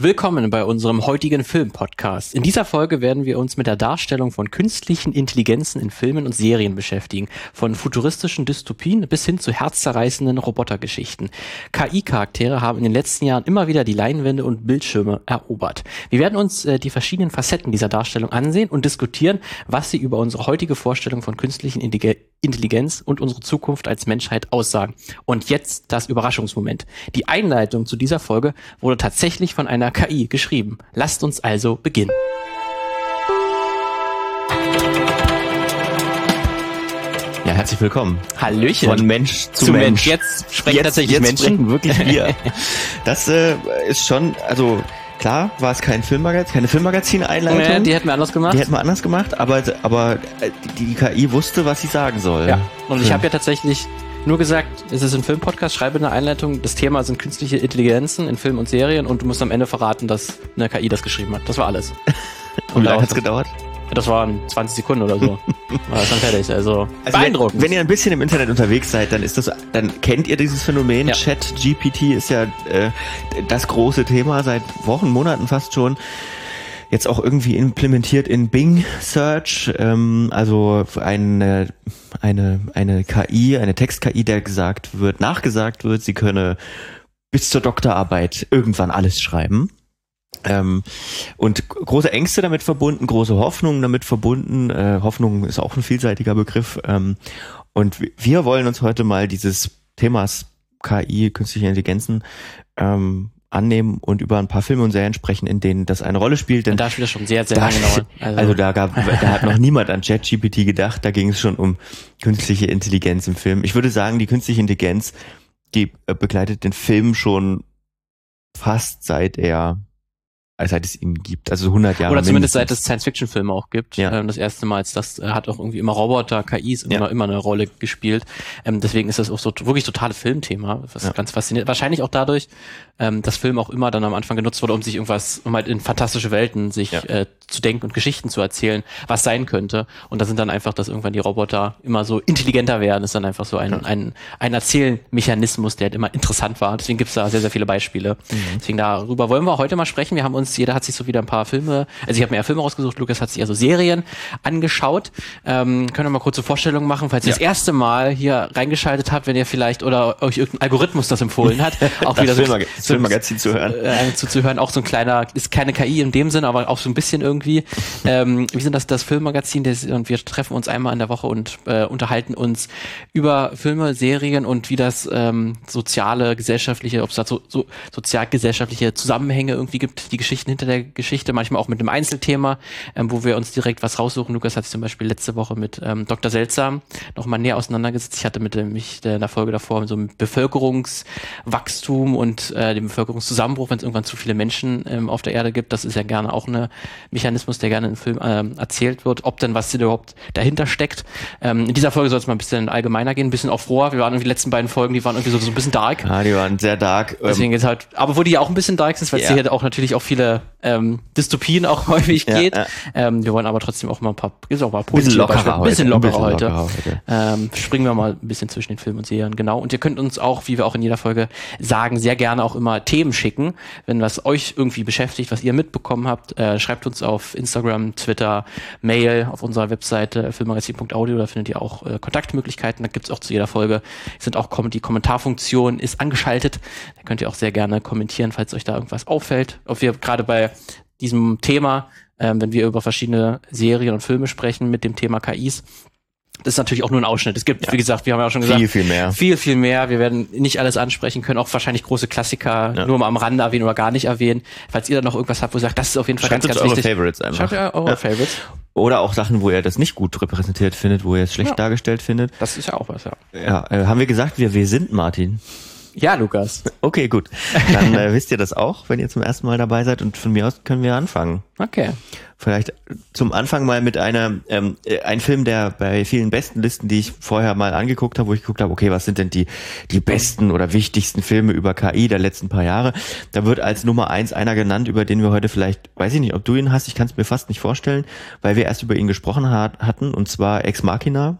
Willkommen bei unserem heutigen Film-Podcast. In dieser Folge werden wir uns mit der Darstellung von künstlichen Intelligenzen in Filmen und Serien beschäftigen. Von futuristischen Dystopien bis hin zu herzzerreißenden Robotergeschichten. KI-Charaktere haben in den letzten Jahren immer wieder die Leinwände und Bildschirme erobert. Wir werden uns äh, die verschiedenen Facetten dieser Darstellung ansehen und diskutieren, was sie über unsere heutige Vorstellung von künstlichen Intelligenz und unsere Zukunft als Menschheit aussagen. Und jetzt das Überraschungsmoment. Die Einleitung zu dieser Folge wurde tatsächlich von einer KI geschrieben. Lasst uns also beginnen. Ja, herzlich willkommen. Hallöchen. Von Mensch zu, zu Mensch. Mensch. Jetzt sprechen jetzt, tatsächlich jetzt Menschen. Wirklich wir. Das äh, ist schon, also klar war es kein Filmmagazin, keine Filmmagazin-Einleitung. Ja, die hätten wir anders gemacht. Die hätten wir anders gemacht, aber, aber äh, die, die KI wusste, was sie sagen soll. Ja, und ich ja. habe ja tatsächlich nur gesagt, es ist ein Filmpodcast, schreibe eine Einleitung. Das Thema sind künstliche Intelligenzen in Filmen und Serien und du musst am Ende verraten, dass eine KI das geschrieben hat. Das war alles. Und wie lange hat's gedauert? Das waren 20 Sekunden oder so. war das dann fertig. Also, also beeindruckend. Wenn, wenn, ihr ein bisschen im Internet unterwegs seid, dann ist das, dann kennt ihr dieses Phänomen. Ja. Chat GPT ist ja äh, das große Thema seit Wochen, Monaten fast schon jetzt auch irgendwie implementiert in Bing Search, ähm, also eine, eine, eine KI, eine Text-KI, der gesagt wird, nachgesagt wird, sie könne bis zur Doktorarbeit irgendwann alles schreiben. Ähm, und große Ängste damit verbunden, große Hoffnungen damit verbunden. Äh, Hoffnung ist auch ein vielseitiger Begriff. Ähm, und wir wollen uns heute mal dieses Themas KI, künstliche Intelligenzen, ähm, annehmen und über ein paar Filme und Serien sprechen, in denen das eine Rolle spielt. Denn und da spielt das schon sehr, sehr lange dauern. Also, also da gab, da hat noch niemand an ChatGPT gedacht, da ging es schon um künstliche Intelligenz im Film. Ich würde sagen, die künstliche Intelligenz, die äh, begleitet den Film schon fast seit er seit es ihn gibt, also 100 Jahre. Oder zumindest mindestens. seit es Science-Fiction-Filme auch gibt. Ja. Ähm, das erste Mal, als das äh, hat auch irgendwie immer Roboter, KIs immer, ja. immer eine Rolle gespielt. Ähm, deswegen ist das auch so wirklich totale Filmthema, was ja. ganz faszinierend. Wahrscheinlich auch dadurch, ähm, dass Film auch immer dann am Anfang genutzt wurde, um sich irgendwas, um halt in fantastische Welten sich äh, zu denken und Geschichten zu erzählen, was sein könnte. Und da sind dann einfach, dass irgendwann die Roboter immer so intelligenter werden, ist dann einfach so ein, ein, ein Erzählmechanismus, der halt immer interessant war. Deswegen gibt's da sehr, sehr viele Beispiele. Mhm. Deswegen darüber wollen wir heute mal sprechen. Wir haben uns, jeder hat sich so wieder ein paar Filme, also ich habe mir ja Filme rausgesucht, Lukas hat sich also Serien angeschaut. Ähm, können wir mal kurze Vorstellungen machen, falls ihr das erste Mal hier reingeschaltet habt, wenn ihr vielleicht oder euch irgendein Algorithmus das empfohlen hat, auch wieder so, so Filmmagazin zu hören. Äh, zuzuhören, auch so ein kleiner, ist keine KI in dem Sinn, aber auch so ein bisschen irgendwie. ähm, wir sind das, das Filmmagazin das, und wir treffen uns einmal in der Woche und äh, unterhalten uns über Filme, Serien und wie das ähm, soziale, gesellschaftliche, ob es da so, so sozialgesellschaftliche Zusammenhänge irgendwie gibt, die Geschichten hinter der Geschichte, manchmal auch mit einem Einzelthema, ähm, wo wir uns direkt was raussuchen. Lukas hat sich zum Beispiel letzte Woche mit ähm, Dr. Seltsam nochmal näher auseinandergesetzt. Ich hatte mit dem, mich in der Folge davor so einem Bevölkerungswachstum und äh, dem Bevölkerungszusammenbruch, wenn es irgendwann zu viele Menschen ähm, auf der Erde gibt. Das ist ja gerne auch ein Mechanismus, der gerne in Film ähm, erzählt wird, ob denn was überhaupt dahinter steckt. Ähm, in dieser Folge soll es mal ein bisschen allgemeiner gehen, ein bisschen auch froher. Wir waren irgendwie die letzten beiden Folgen, die waren irgendwie so, so ein bisschen dark. Ja, die waren sehr dark. Deswegen ähm, geht's halt, aber wo die ja auch ein bisschen dark sind, weil es hier auch natürlich auch viele ähm, Dystopien auch häufig ja, geht. Ja. Ähm, wir wollen aber trotzdem auch mal ein paar, ist auch mal bisschen lockerer heute. Bisschen lockerer, bisschen heute. Lockerer heute. Ähm, springen wir mal ein bisschen zwischen den Filmen und Serien, genau. Und ihr könnt uns auch, wie wir auch in jeder Folge sagen, sehr gerne auch immer Themen schicken, wenn was euch irgendwie beschäftigt, was ihr mitbekommen habt. Äh, schreibt uns auf Instagram, Twitter, Mail, auf unserer Webseite filmmagazin.audio, da findet ihr auch äh, Kontaktmöglichkeiten. Da gibt's auch zu jeder Folge, sind auch die Kommentarfunktion ist angeschaltet. Da könnt ihr auch sehr gerne kommentieren, falls euch da irgendwas auffällt. Ob wir gerade bei diesem Thema, ähm, wenn wir über verschiedene Serien und Filme sprechen mit dem Thema KIs, das ist natürlich auch nur ein Ausschnitt. Es gibt, ja. wie gesagt, wir haben ja auch schon gesagt, viel, viel mehr. Viel, viel mehr. Wir werden nicht alles ansprechen können, auch wahrscheinlich große Klassiker ja. nur mal am Rande erwähnen oder gar nicht erwähnen. Falls ihr da noch irgendwas habt, wo ihr sagt, das ist auf jeden Fall Schreibt ganz, ganz eure wichtig. Favorites einfach. Schreibt ja eure ja. Favorites. Oder auch Sachen, wo ihr das nicht gut repräsentiert findet, wo ihr es schlecht dargestellt findet. Das ist ja auch was, ja. Ja, äh, haben wir gesagt, wer wir sind, Martin? Ja, Lukas. Okay, gut. Dann äh, wisst ihr das auch, wenn ihr zum ersten Mal dabei seid. Und von mir aus können wir anfangen. Okay. Vielleicht zum Anfang mal mit einer, ähm, äh, ein Film, der bei vielen besten Listen, die ich vorher mal angeguckt habe, wo ich geguckt habe, okay, was sind denn die, die besten oder wichtigsten Filme über KI der letzten paar Jahre? Da wird als Nummer eins einer genannt, über den wir heute vielleicht, weiß ich nicht, ob du ihn hast, ich kann es mir fast nicht vorstellen, weil wir erst über ihn gesprochen hat, hatten, und zwar Ex Machina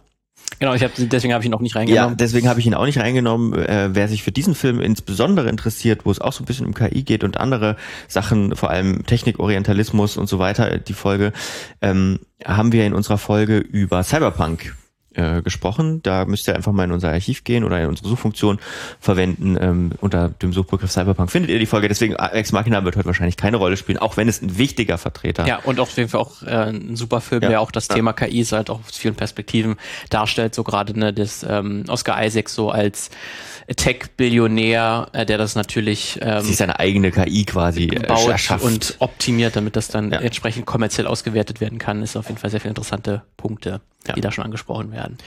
Genau, ich hab, deswegen habe ich ihn auch nicht reingenommen. Ja, deswegen habe ich ihn auch nicht reingenommen. Äh, wer sich für diesen Film insbesondere interessiert, wo es auch so ein bisschen um KI geht und andere Sachen, vor allem Technikorientalismus und so weiter, die Folge, ähm, haben wir in unserer Folge über Cyberpunk äh, gesprochen. Da müsst ihr einfach mal in unser Archiv gehen oder in unsere Suchfunktion verwenden. Ähm, unter dem Suchbegriff Cyberpunk findet ihr die Folge. Deswegen Ex Machina wird heute wahrscheinlich keine Rolle spielen, auch wenn es ein wichtiger Vertreter. Ja, und auf jeden Fall auch äh, ein super Film, ja. der auch das ja. Thema KI halt auch aus vielen Perspektiven darstellt. So gerade ne, das ähm, Oscar Isaac so als Tech-Billionär, äh, der das natürlich ähm, sich seine eigene KI quasi äh, baut erschafft. und optimiert, damit das dann ja. entsprechend kommerziell ausgewertet werden kann, ist auf jeden Fall sehr viele interessante Punkte, ja. die da schon angesprochen werden.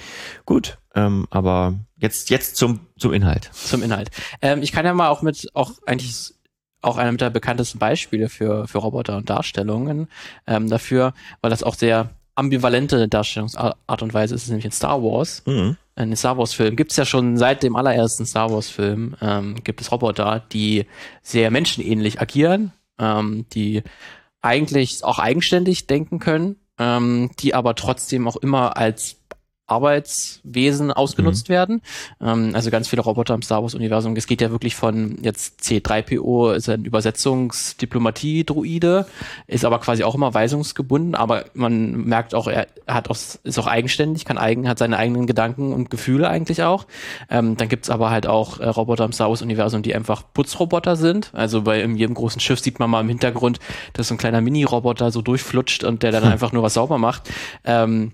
Gut, ähm, aber jetzt jetzt zum zum Inhalt. Zum Inhalt. Ähm, ich kann ja mal auch mit auch eigentlich auch einer der bekanntesten Beispiele für für Roboter und Darstellungen ähm, dafür, weil das auch sehr ambivalente Darstellungsart und Weise ist, ist nämlich in Star Wars. Mhm in den Star Wars Film gibt es ja schon seit dem allerersten Star Wars Film ähm, gibt es Roboter, die sehr menschenähnlich agieren, ähm, die eigentlich auch eigenständig denken können, ähm, die aber trotzdem auch immer als Arbeitswesen ausgenutzt mhm. werden. Ähm, also ganz viele Roboter im Star Wars-Universum. Es geht ja wirklich von jetzt C3PO, ist ein Übersetzungsdiplomatie-Druide, ist aber quasi auch immer weisungsgebunden, aber man merkt auch, er hat auch, ist auch eigenständig, kann eigen, hat seine eigenen Gedanken und Gefühle eigentlich auch. Ähm, dann gibt's aber halt auch äh, Roboter im Star Wars-Universum, die einfach Putzroboter sind. Also bei in jedem großen Schiff sieht man mal im Hintergrund, dass so ein kleiner Mini-Roboter so durchflutscht und der dann hm. einfach nur was sauber macht. Ähm,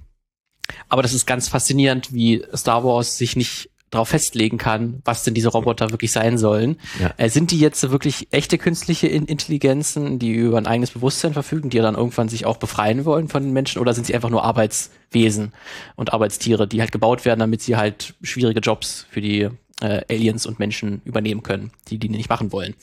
aber das ist ganz faszinierend, wie Star Wars sich nicht darauf festlegen kann, was denn diese Roboter wirklich sein sollen. Ja. Äh, sind die jetzt wirklich echte künstliche Intelligenzen, die über ein eigenes Bewusstsein verfügen, die dann irgendwann sich auch befreien wollen von den Menschen, oder sind sie einfach nur Arbeitswesen und Arbeitstiere, die halt gebaut werden, damit sie halt schwierige Jobs für die äh, Aliens und Menschen übernehmen können, die die nicht machen wollen.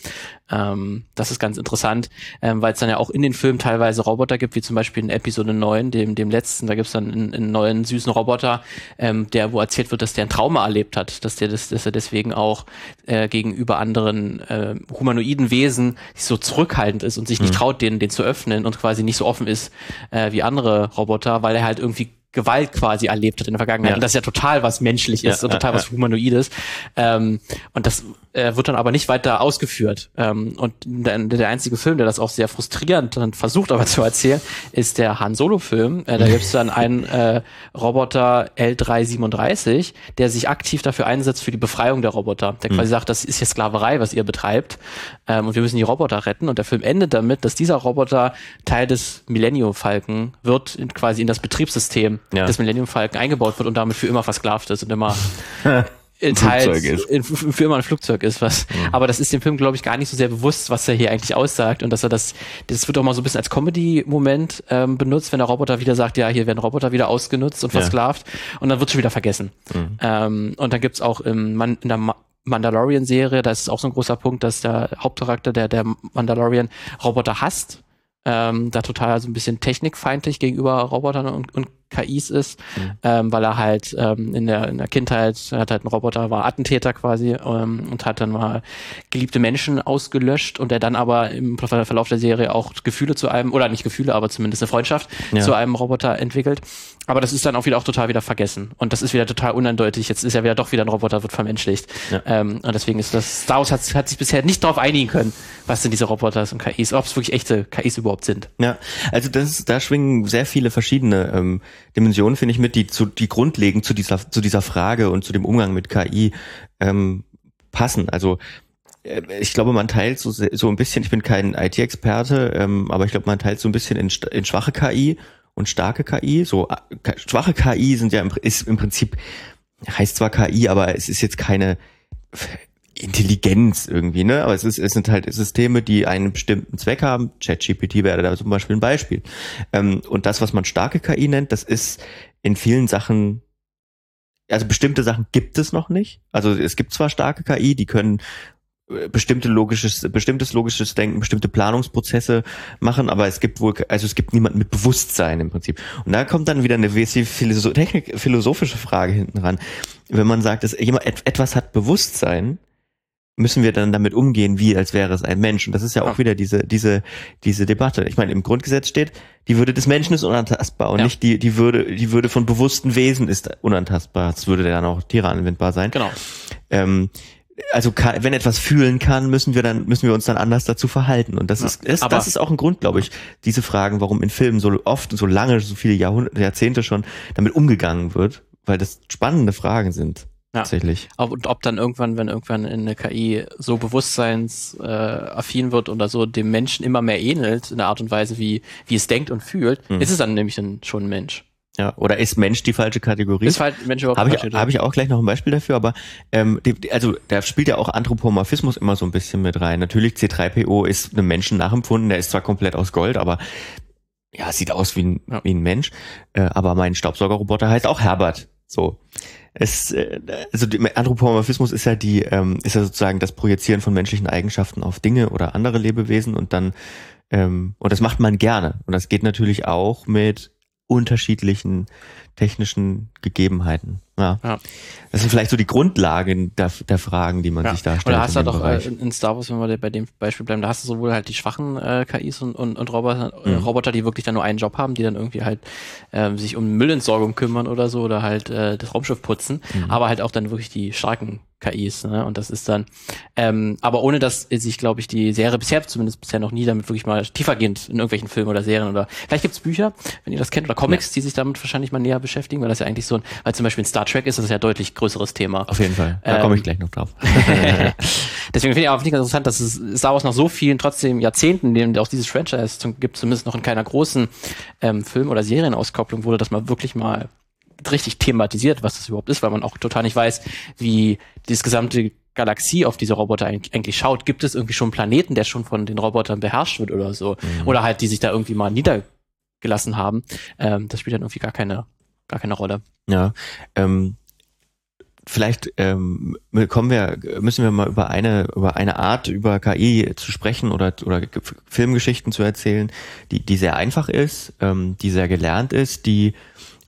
Ähm, das ist ganz interessant, ähm, weil es dann ja auch in den Filmen teilweise Roboter gibt, wie zum Beispiel in Episode 9, dem, dem letzten, da gibt es dann einen, einen, neuen süßen Roboter, ähm, der, wo erzählt wird, dass der ein Trauma erlebt hat, dass der das, dass er deswegen auch äh, gegenüber anderen äh, humanoiden Wesen so zurückhaltend ist und sich nicht mhm. traut, den, den zu öffnen und quasi nicht so offen ist äh, wie andere Roboter, weil er halt irgendwie Gewalt quasi erlebt hat in der Vergangenheit. Ja. Und das ist ja total was menschlich ist ja, und total was humanoides. Ähm, und das äh, wird dann aber nicht weiter ausgeführt. Ähm, und der, der, einzige Film, der das auch sehr frustrierend dann versucht aber zu erzählen, ist der Han Solo-Film. Äh, da gibt es dann einen äh, Roboter L337, der sich aktiv dafür einsetzt für die Befreiung der Roboter. Der mhm. quasi sagt, das ist ja Sklaverei, was ihr betreibt. Ähm, und wir müssen die Roboter retten. Und der Film endet damit, dass dieser Roboter Teil des Millennium Falken wird, in, quasi in das Betriebssystem ja. des Millennium Falcon eingebaut wird und damit für immer versklavt ist und immer Teils in, für immer ein Flugzeug ist, was. Mhm. Aber das ist dem Film, glaube ich, gar nicht so sehr bewusst, was er hier eigentlich aussagt und dass er das, das wird auch mal so ein bisschen als Comedy-Moment ähm, benutzt, wenn der Roboter wieder sagt, ja, hier werden Roboter wieder ausgenutzt und versklavt ja. und dann wird schon wieder vergessen. Mhm. Ähm, und dann gibt's auch im, Man in der Ma Mandalorian-Serie, da ist auch so ein großer Punkt, dass der Hauptcharakter, der, der Mandalorian, Roboter hasst, ähm, da total so ein bisschen technikfeindlich gegenüber Robotern und, und KIs ist, mhm. ähm, weil er halt ähm, in, der, in der Kindheit hat halt ein Roboter, war Attentäter quasi ähm, und hat dann mal geliebte Menschen ausgelöscht und er dann aber im Verlauf der Serie auch Gefühle zu einem, oder nicht Gefühle, aber zumindest eine Freundschaft ja. zu einem Roboter entwickelt. Aber das ist dann auch wieder auch total wieder vergessen. Und das ist wieder total uneindeutig. Jetzt ist ja wieder doch wieder ein Roboter, wird vermenschlicht. Ja. Ähm, und deswegen ist das, Star Wars hat, hat sich bisher nicht darauf einigen können, was denn diese Roboter und KIs, ob es wirklich echte KIs überhaupt sind. Ja, also das, da schwingen sehr viele verschiedene ähm, Dimensionen, finde ich, mit, die zu, die grundlegend zu dieser, zu dieser Frage und zu dem Umgang mit KI ähm, passen. Also äh, ich glaube, man teilt so, so ein bisschen, ich bin kein IT-Experte, ähm, aber ich glaube, man teilt so ein bisschen in, in schwache KI und starke KI. So äh, schwache KI sind ja im, ist im Prinzip heißt zwar KI, aber es ist jetzt keine Intelligenz irgendwie, ne? Aber es ist, es sind halt Systeme, die einen bestimmten Zweck haben. ChatGPT wäre da zum Beispiel ein Beispiel. Ähm, und das, was man starke KI nennt, das ist in vielen Sachen also bestimmte Sachen gibt es noch nicht. Also es gibt zwar starke KI, die können äh, bestimmte logisches, bestimmtes logisches Denken, bestimmte Planungsprozesse machen, aber es gibt wohl, also es gibt niemanden mit Bewusstsein im Prinzip. Und da kommt dann wieder eine philosophische Frage hinten ran. Wenn man sagt, dass jemand etwas hat Bewusstsein, müssen wir dann damit umgehen, wie als wäre es ein Mensch. Und das ist ja auch ja. wieder diese, diese, diese Debatte. Ich meine, im Grundgesetz steht, die Würde des Menschen ist unantastbar und ja. nicht die, die Würde, die Würde von bewussten Wesen ist unantastbar. Das würde dann auch Tiere anwendbar sein. Genau. Ähm, also kann, wenn etwas fühlen kann, müssen wir dann müssen wir uns dann anders dazu verhalten und das ja, ist, ist das ist auch ein Grund, glaube ich, diese Fragen, warum in Filmen so oft so lange, so viele Jahrhunderte, Jahrzehnte schon damit umgegangen wird, weil das spannende Fragen sind. Ja. Tatsächlich. Und ob dann irgendwann, wenn irgendwann eine KI so bewusstseinsaffin wird oder so dem Menschen immer mehr ähnelt in der Art und Weise, wie, wie es denkt und fühlt, mhm. ist es dann nämlich dann schon ein Mensch. Ja, oder ist Mensch die falsche Kategorie? Ist halt Mensch überhaupt Habe ich, hab ich auch gleich noch ein Beispiel dafür, aber ähm, die, also da spielt ja auch Anthropomorphismus immer so ein bisschen mit rein. Natürlich C3PO ist einem Menschen nachempfunden, der ist zwar komplett aus Gold, aber ja, sieht aus wie ein, ja. wie ein Mensch. Äh, aber mein Staubsaugerroboter heißt auch Herbert. So. Es, äh, also Anthropomorphismus ist ja die, ähm, ist ja sozusagen das Projizieren von menschlichen Eigenschaften auf Dinge oder andere Lebewesen und dann ähm, und das macht man gerne. Und das geht natürlich auch mit unterschiedlichen technischen Gegebenheiten. Ja. ja. Das sind vielleicht so die Grundlagen der, der Fragen, die man ja. sich da stellt. Oder hast du doch äh, in Star Wars, wenn wir bei dem Beispiel bleiben, da hast du sowohl halt die schwachen äh, KIs und, und, und Roboter, äh, mhm. Roboter, die wirklich dann nur einen Job haben, die dann irgendwie halt äh, sich um Müllentsorgung kümmern oder so oder halt äh, das Raumschiff putzen, mhm. aber halt auch dann wirklich die starken KIs. Ne? Und das ist dann, ähm, aber ohne dass sich, glaube ich, die Serie bisher zumindest bisher noch nie damit wirklich mal tiefergehend in irgendwelchen Filmen oder Serien oder vielleicht gibt's Bücher, wenn ihr das kennt, oder Comics, ja. die sich damit wahrscheinlich mal näher beschäftigen, weil das ja eigentlich so ein, weil zum Beispiel in Star Trek ist das ja deutlich größeres Thema. Auf jeden Fall. Da ähm, komme ich gleich noch drauf. Deswegen finde ich auch nicht interessant, dass es Star Wars nach so vielen trotzdem Jahrzehnten, denen auch dieses Franchise gibt, zumindest noch in keiner großen ähm, Film- oder Serienauskopplung wurde, dass man wirklich mal richtig thematisiert, was das überhaupt ist, weil man auch total nicht weiß, wie dieses gesamte Galaxie auf diese Roboter eigentlich schaut. Gibt es irgendwie schon einen Planeten, der schon von den Robotern beherrscht wird oder so? Mhm. Oder halt, die sich da irgendwie mal niedergelassen haben. Ähm, das spielt dann irgendwie gar keine, gar keine Rolle. Ja, ähm, vielleicht ähm, kommen wir, müssen wir mal über eine, über eine Art, über KI zu sprechen oder, oder Filmgeschichten zu erzählen, die, die sehr einfach ist, ähm, die sehr gelernt ist, die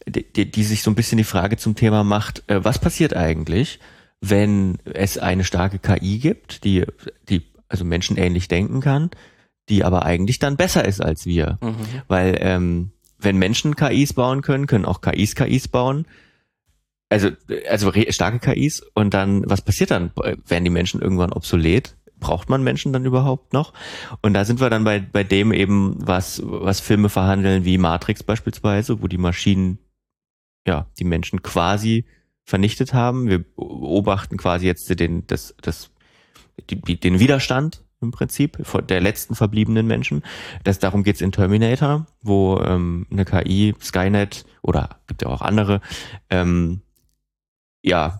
die, die sich so ein bisschen die Frage zum Thema macht, äh, was passiert eigentlich, wenn es eine starke KI gibt, die, die also menschenähnlich denken kann, die aber eigentlich dann besser ist als wir. Mhm. Weil ähm, wenn Menschen KIs bauen können, können auch KIs KIs bauen. Also, also starke KIs und dann, was passiert dann? Werden die Menschen irgendwann obsolet? Braucht man Menschen dann überhaupt noch? Und da sind wir dann bei, bei dem eben, was, was Filme verhandeln, wie Matrix beispielsweise, wo die Maschinen ja, die Menschen quasi vernichtet haben. Wir beobachten quasi jetzt den, das, das, die, den Widerstand im Prinzip der letzten verbliebenen Menschen. Das, darum geht's in Terminator, wo ähm, eine KI, Skynet oder gibt ja auch andere, ähm, ja,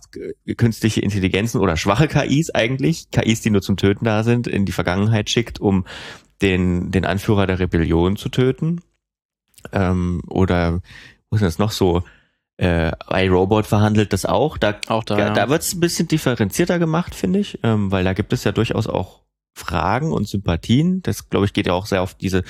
künstliche Intelligenzen oder schwache KIs eigentlich, KIs, die nur zum Töten da sind, in die Vergangenheit schickt, um den, den Anführer der Rebellion zu töten. Ähm, oder was ist das noch so? Äh, iRobot verhandelt das auch. Da, auch da, ja. da wird es ein bisschen differenzierter gemacht, finde ich, ähm, weil da gibt es ja durchaus auch Fragen und Sympathien. Das, glaube ich, geht ja auch sehr auf diese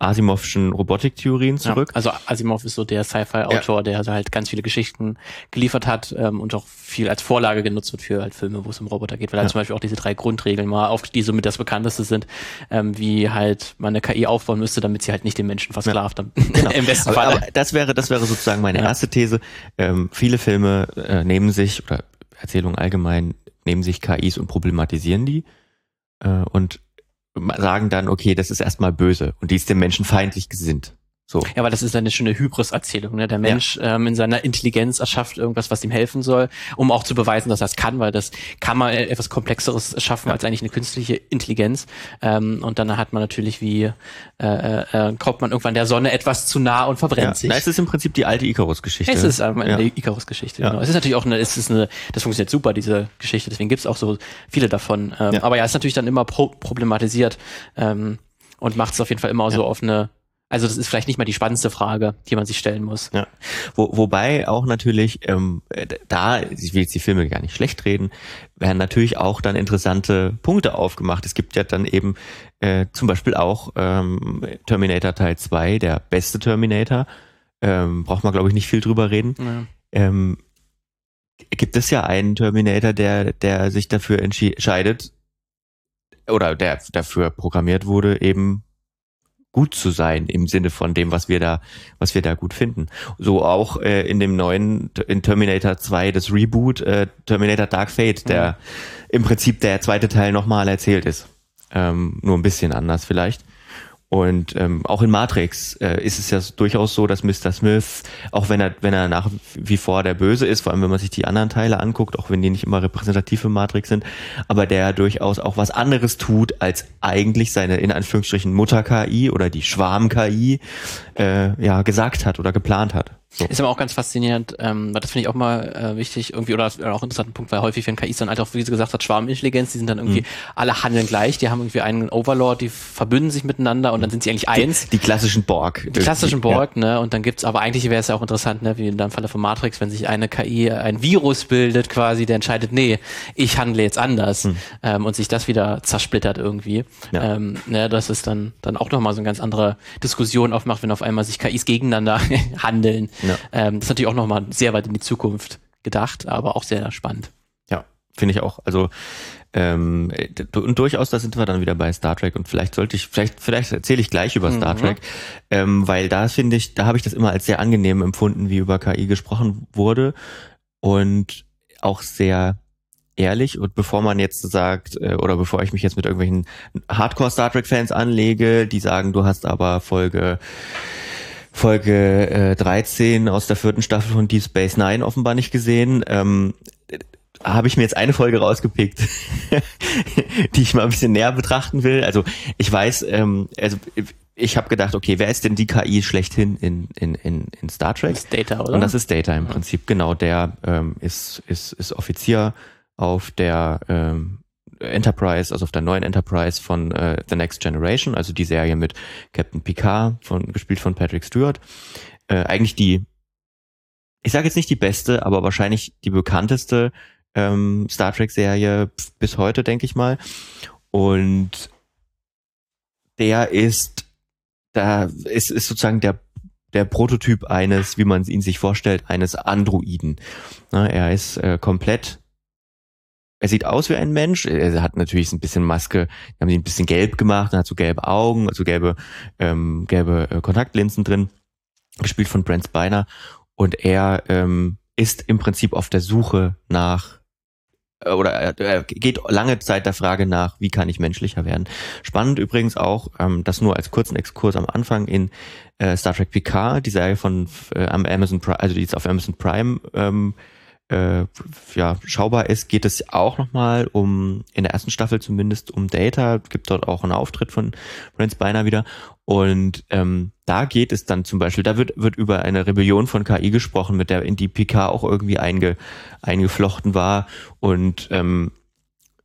Asimovschen Robotiktheorien zurück. Ja, also Asimov ist so der Sci-Fi-Autor, ja. der also halt ganz viele Geschichten geliefert hat ähm, und auch viel als Vorlage genutzt wird für halt Filme, wo es um Roboter geht, weil er ja. zum Beispiel auch diese drei Grundregeln mal auf, die somit das bekannteste sind, ähm, wie halt man eine KI aufbauen müsste, damit sie halt nicht den Menschen versklavt. Ja. Genau. Im besten Fall. Aber das wäre, das wäre sozusagen meine erste These. Ähm, viele Filme äh, nehmen sich oder Erzählungen allgemein nehmen sich KIs und problematisieren die und sagen dann, okay, das ist erstmal böse und die ist dem Menschen feindlich gesinnt. So. Ja, aber das ist eine schöne Hybris-Erzählung. Ne? Der Mensch ja. ähm, in seiner Intelligenz erschafft irgendwas, was ihm helfen soll, um auch zu beweisen, dass er es kann, weil das kann man etwas Komplexeres schaffen ja. als eigentlich eine künstliche Intelligenz. Ähm, und dann hat man natürlich wie äh, äh, kommt man irgendwann der Sonne etwas zu nah und verbrennt ja. sich. Na, es ist im Prinzip die alte Icarus-Geschichte. Es ist ähm, eine ja. Icarus-Geschichte. Genau. Es ist natürlich auch eine, es ist eine, das funktioniert super diese Geschichte. Deswegen gibt's auch so viele davon. Ähm, Aber ja, es ist natürlich dann immer pro problematisiert ähm, und macht es auf jeden Fall immer so auf eine also das ist vielleicht nicht mal die spannendste Frage, die man sich stellen muss. Ja. Wo, wobei auch natürlich, ähm, da, ich will jetzt die Filme gar nicht schlecht reden, werden natürlich auch dann interessante Punkte aufgemacht. Es gibt ja dann eben äh, zum Beispiel auch ähm, Terminator Teil 2, der beste Terminator. Ähm, braucht man, glaube ich, nicht viel drüber reden. Ja. Ähm, gibt es ja einen Terminator, der, der sich dafür entscheidet, oder der dafür programmiert wurde, eben gut zu sein im Sinne von dem, was wir da, was wir da gut finden. So auch äh, in dem neuen in Terminator 2 das Reboot äh, Terminator Dark Fate, der mhm. im Prinzip der zweite Teil nochmal erzählt ist. Ähm, nur ein bisschen anders vielleicht. Und ähm, auch in Matrix äh, ist es ja durchaus so, dass Mr. Smith, auch wenn er, wenn er nach wie vor der Böse ist, vor allem wenn man sich die anderen Teile anguckt, auch wenn die nicht immer repräsentativ für Matrix sind, aber der durchaus auch was anderes tut, als eigentlich seine in Anführungsstrichen Mutter-KI oder die Schwarm-KI äh, ja gesagt hat oder geplant hat. So. Ist aber auch ganz faszinierend, ähm, weil das finde ich auch mal äh, wichtig, irgendwie, oder, oder auch interessanten Punkt, weil häufig, wenn KIs dann halt auch, wie sie gesagt hat, Schwarmintelligenz, die sind dann irgendwie, mhm. alle handeln gleich, die haben irgendwie einen Overlord, die verbünden sich miteinander und dann sind sie eigentlich eins. Die, die klassischen Borg. Die klassischen Borg, ja. ne, und dann gibt's, aber eigentlich wäre es ja auch interessant, ne, wie in dem Falle von Matrix, wenn sich eine KI ein Virus bildet quasi, der entscheidet, nee, ich handle jetzt anders, mhm. ähm, und sich das wieder zersplittert irgendwie. Ja. Ähm, ne, das ist dann, dann auch nochmal so eine ganz andere Diskussion aufmacht, wenn auf einmal sich KIs gegeneinander handeln. Ja. Ähm, das ist natürlich auch nochmal sehr weit in die Zukunft gedacht, aber auch sehr spannend. Ja, finde ich auch. Also ähm, und durchaus, da sind wir dann wieder bei Star Trek und vielleicht sollte ich, vielleicht, vielleicht erzähle ich gleich über Star mhm. Trek, ähm, weil da finde ich, da habe ich das immer als sehr angenehm empfunden, wie über KI gesprochen wurde und auch sehr ehrlich und bevor man jetzt sagt, äh, oder bevor ich mich jetzt mit irgendwelchen Hardcore Star Trek Fans anlege, die sagen, du hast aber Folge Folge äh, 13 aus der vierten Staffel von Deep Space Nine offenbar nicht gesehen. Ähm, habe ich mir jetzt eine Folge rausgepickt, die ich mal ein bisschen näher betrachten will. Also ich weiß, ähm, also ich habe gedacht, okay, wer ist denn die KI schlechthin in, in, in, in Star Trek? Das ist Data, oder? Und das ist Data im Prinzip, genau. Der ähm, ist, ist, ist Offizier auf der ähm, Enterprise, also auf der neuen Enterprise von äh, The Next Generation, also die Serie mit Captain Picard, von, gespielt von Patrick Stewart. Äh, eigentlich die, ich sage jetzt nicht die beste, aber wahrscheinlich die bekannteste ähm, Star Trek-Serie bis heute, denke ich mal. Und der ist, da ist, ist sozusagen der der Prototyp eines, wie man ihn sich vorstellt, eines Androiden. Na, er ist äh, komplett er sieht aus wie ein Mensch. Er hat natürlich ein bisschen Maske, haben ihn ein bisschen gelb gemacht, hat so gelbe Augen, also gelbe, ähm, gelbe äh, Kontaktlinsen drin, gespielt von Brent Spiner. Und er ähm, ist im Prinzip auf der Suche nach äh, oder er geht lange Zeit der Frage nach, wie kann ich menschlicher werden. Spannend übrigens auch, ähm, das nur als kurzen Exkurs am Anfang in äh, Star Trek Picard, die Serie von äh, Amazon Prime, also die ist auf Amazon Prime ähm, äh, ja, schaubar ist, geht es auch nochmal um, in der ersten Staffel zumindest, um Data. Gibt dort auch einen Auftritt von Brent Spiner wieder. Und ähm, da geht es dann zum Beispiel, da wird, wird über eine Rebellion von KI gesprochen, mit der in die PK auch irgendwie einge, eingeflochten war. Und ähm, äh,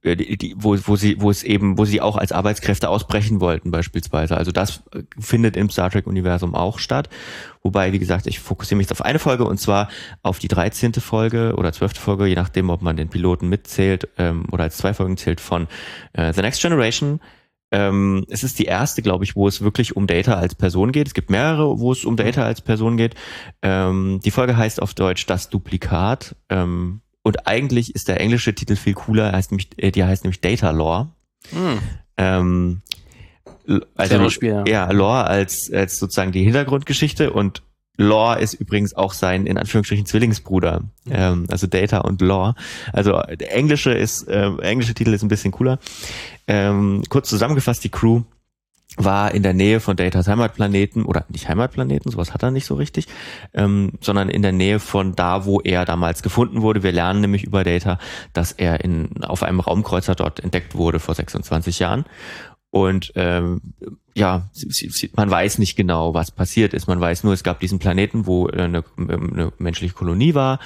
die, die, wo, wo sie, wo es eben, wo sie auch als Arbeitskräfte ausbrechen wollten beispielsweise. Also das äh, findet im Star Trek Universum auch statt. Wobei, wie gesagt, ich fokussiere mich auf eine Folge und zwar auf die 13. Folge oder 12. Folge, je nachdem, ob man den Piloten mitzählt ähm, oder als zwei Folgen zählt von äh, The Next Generation. Ähm, es ist die erste, glaube ich, wo es wirklich um Data als Person geht. Es gibt mehrere, wo es um Data als Person geht. Ähm, die Folge heißt auf Deutsch Das Duplikat. Ähm, und eigentlich ist der englische Titel viel cooler, heißt nämlich, äh, die heißt nämlich Data Lore. Hm. Ähm, also Spiel, ja. ja, Lore als, als sozusagen die Hintergrundgeschichte und Lore ist übrigens auch sein in Anführungsstrichen Zwillingsbruder. Mhm. Ähm, also Data und Lore. Also der englische ist, äh, englische Titel ist ein bisschen cooler. Ähm, kurz zusammengefasst, die Crew war in der Nähe von Datas Heimatplaneten oder nicht Heimatplaneten, sowas hat er nicht so richtig, ähm, sondern in der Nähe von da, wo er damals gefunden wurde. Wir lernen nämlich über Data, dass er in, auf einem Raumkreuzer dort entdeckt wurde vor 26 Jahren und ähm, ja, man weiß nicht genau, was passiert ist. Man weiß nur, es gab diesen Planeten, wo eine, eine menschliche Kolonie war.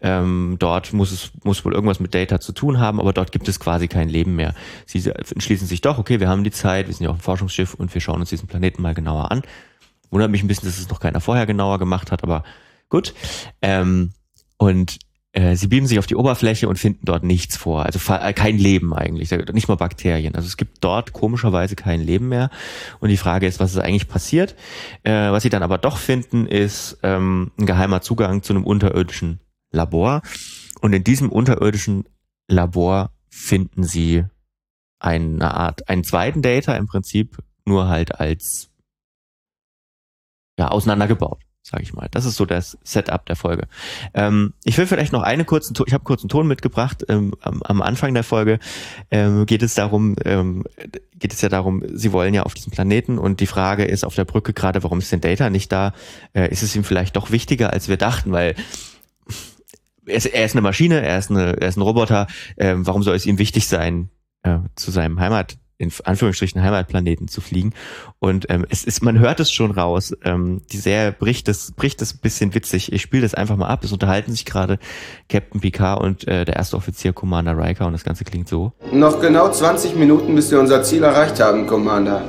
Ähm, dort muss es muss wohl irgendwas mit Data zu tun haben, aber dort gibt es quasi kein Leben mehr. Sie entschließen sich doch, okay, wir haben die Zeit, wir sind ja auch ein Forschungsschiff und wir schauen uns diesen Planeten mal genauer an. Wundert mich ein bisschen, dass es noch keiner vorher genauer gemacht hat, aber gut. Ähm, und äh, sie beamen sich auf die Oberfläche und finden dort nichts vor. Also äh, kein Leben eigentlich, nicht mal Bakterien. Also es gibt dort komischerweise kein Leben mehr. Und die Frage ist, was ist eigentlich passiert? Äh, was sie dann aber doch finden, ist ähm, ein geheimer Zugang zu einem unterirdischen Labor. Und in diesem unterirdischen Labor finden sie eine Art, einen zweiten Data im Prinzip, nur halt als ja, auseinandergebaut sage ich mal. Das ist so das Setup der Folge. Ähm, ich will vielleicht noch eine kurzen, ich habe kurzen Ton mitgebracht. Ähm, am, am, Anfang der Folge ähm, geht es darum, ähm, geht es ja darum, sie wollen ja auf diesem Planeten und die Frage ist auf der Brücke gerade, warum ist denn Data nicht da? Äh, ist es ihm vielleicht doch wichtiger, als wir dachten, weil er ist, er ist eine Maschine, er ist, eine, er ist ein Roboter. Ähm, warum soll es ihm wichtig sein, äh, zu seinem Heimat in Anführungsstrichen Heimatplaneten zu fliegen. Und ähm, es ist, man hört es schon raus. Ähm, die Serie bricht das, bricht das ein bisschen witzig. Ich spiele das einfach mal ab. Es unterhalten sich gerade Captain Picard und äh, der erste Offizier Commander Riker und das Ganze klingt so. Noch genau 20 Minuten, bis wir unser Ziel erreicht haben, Commander.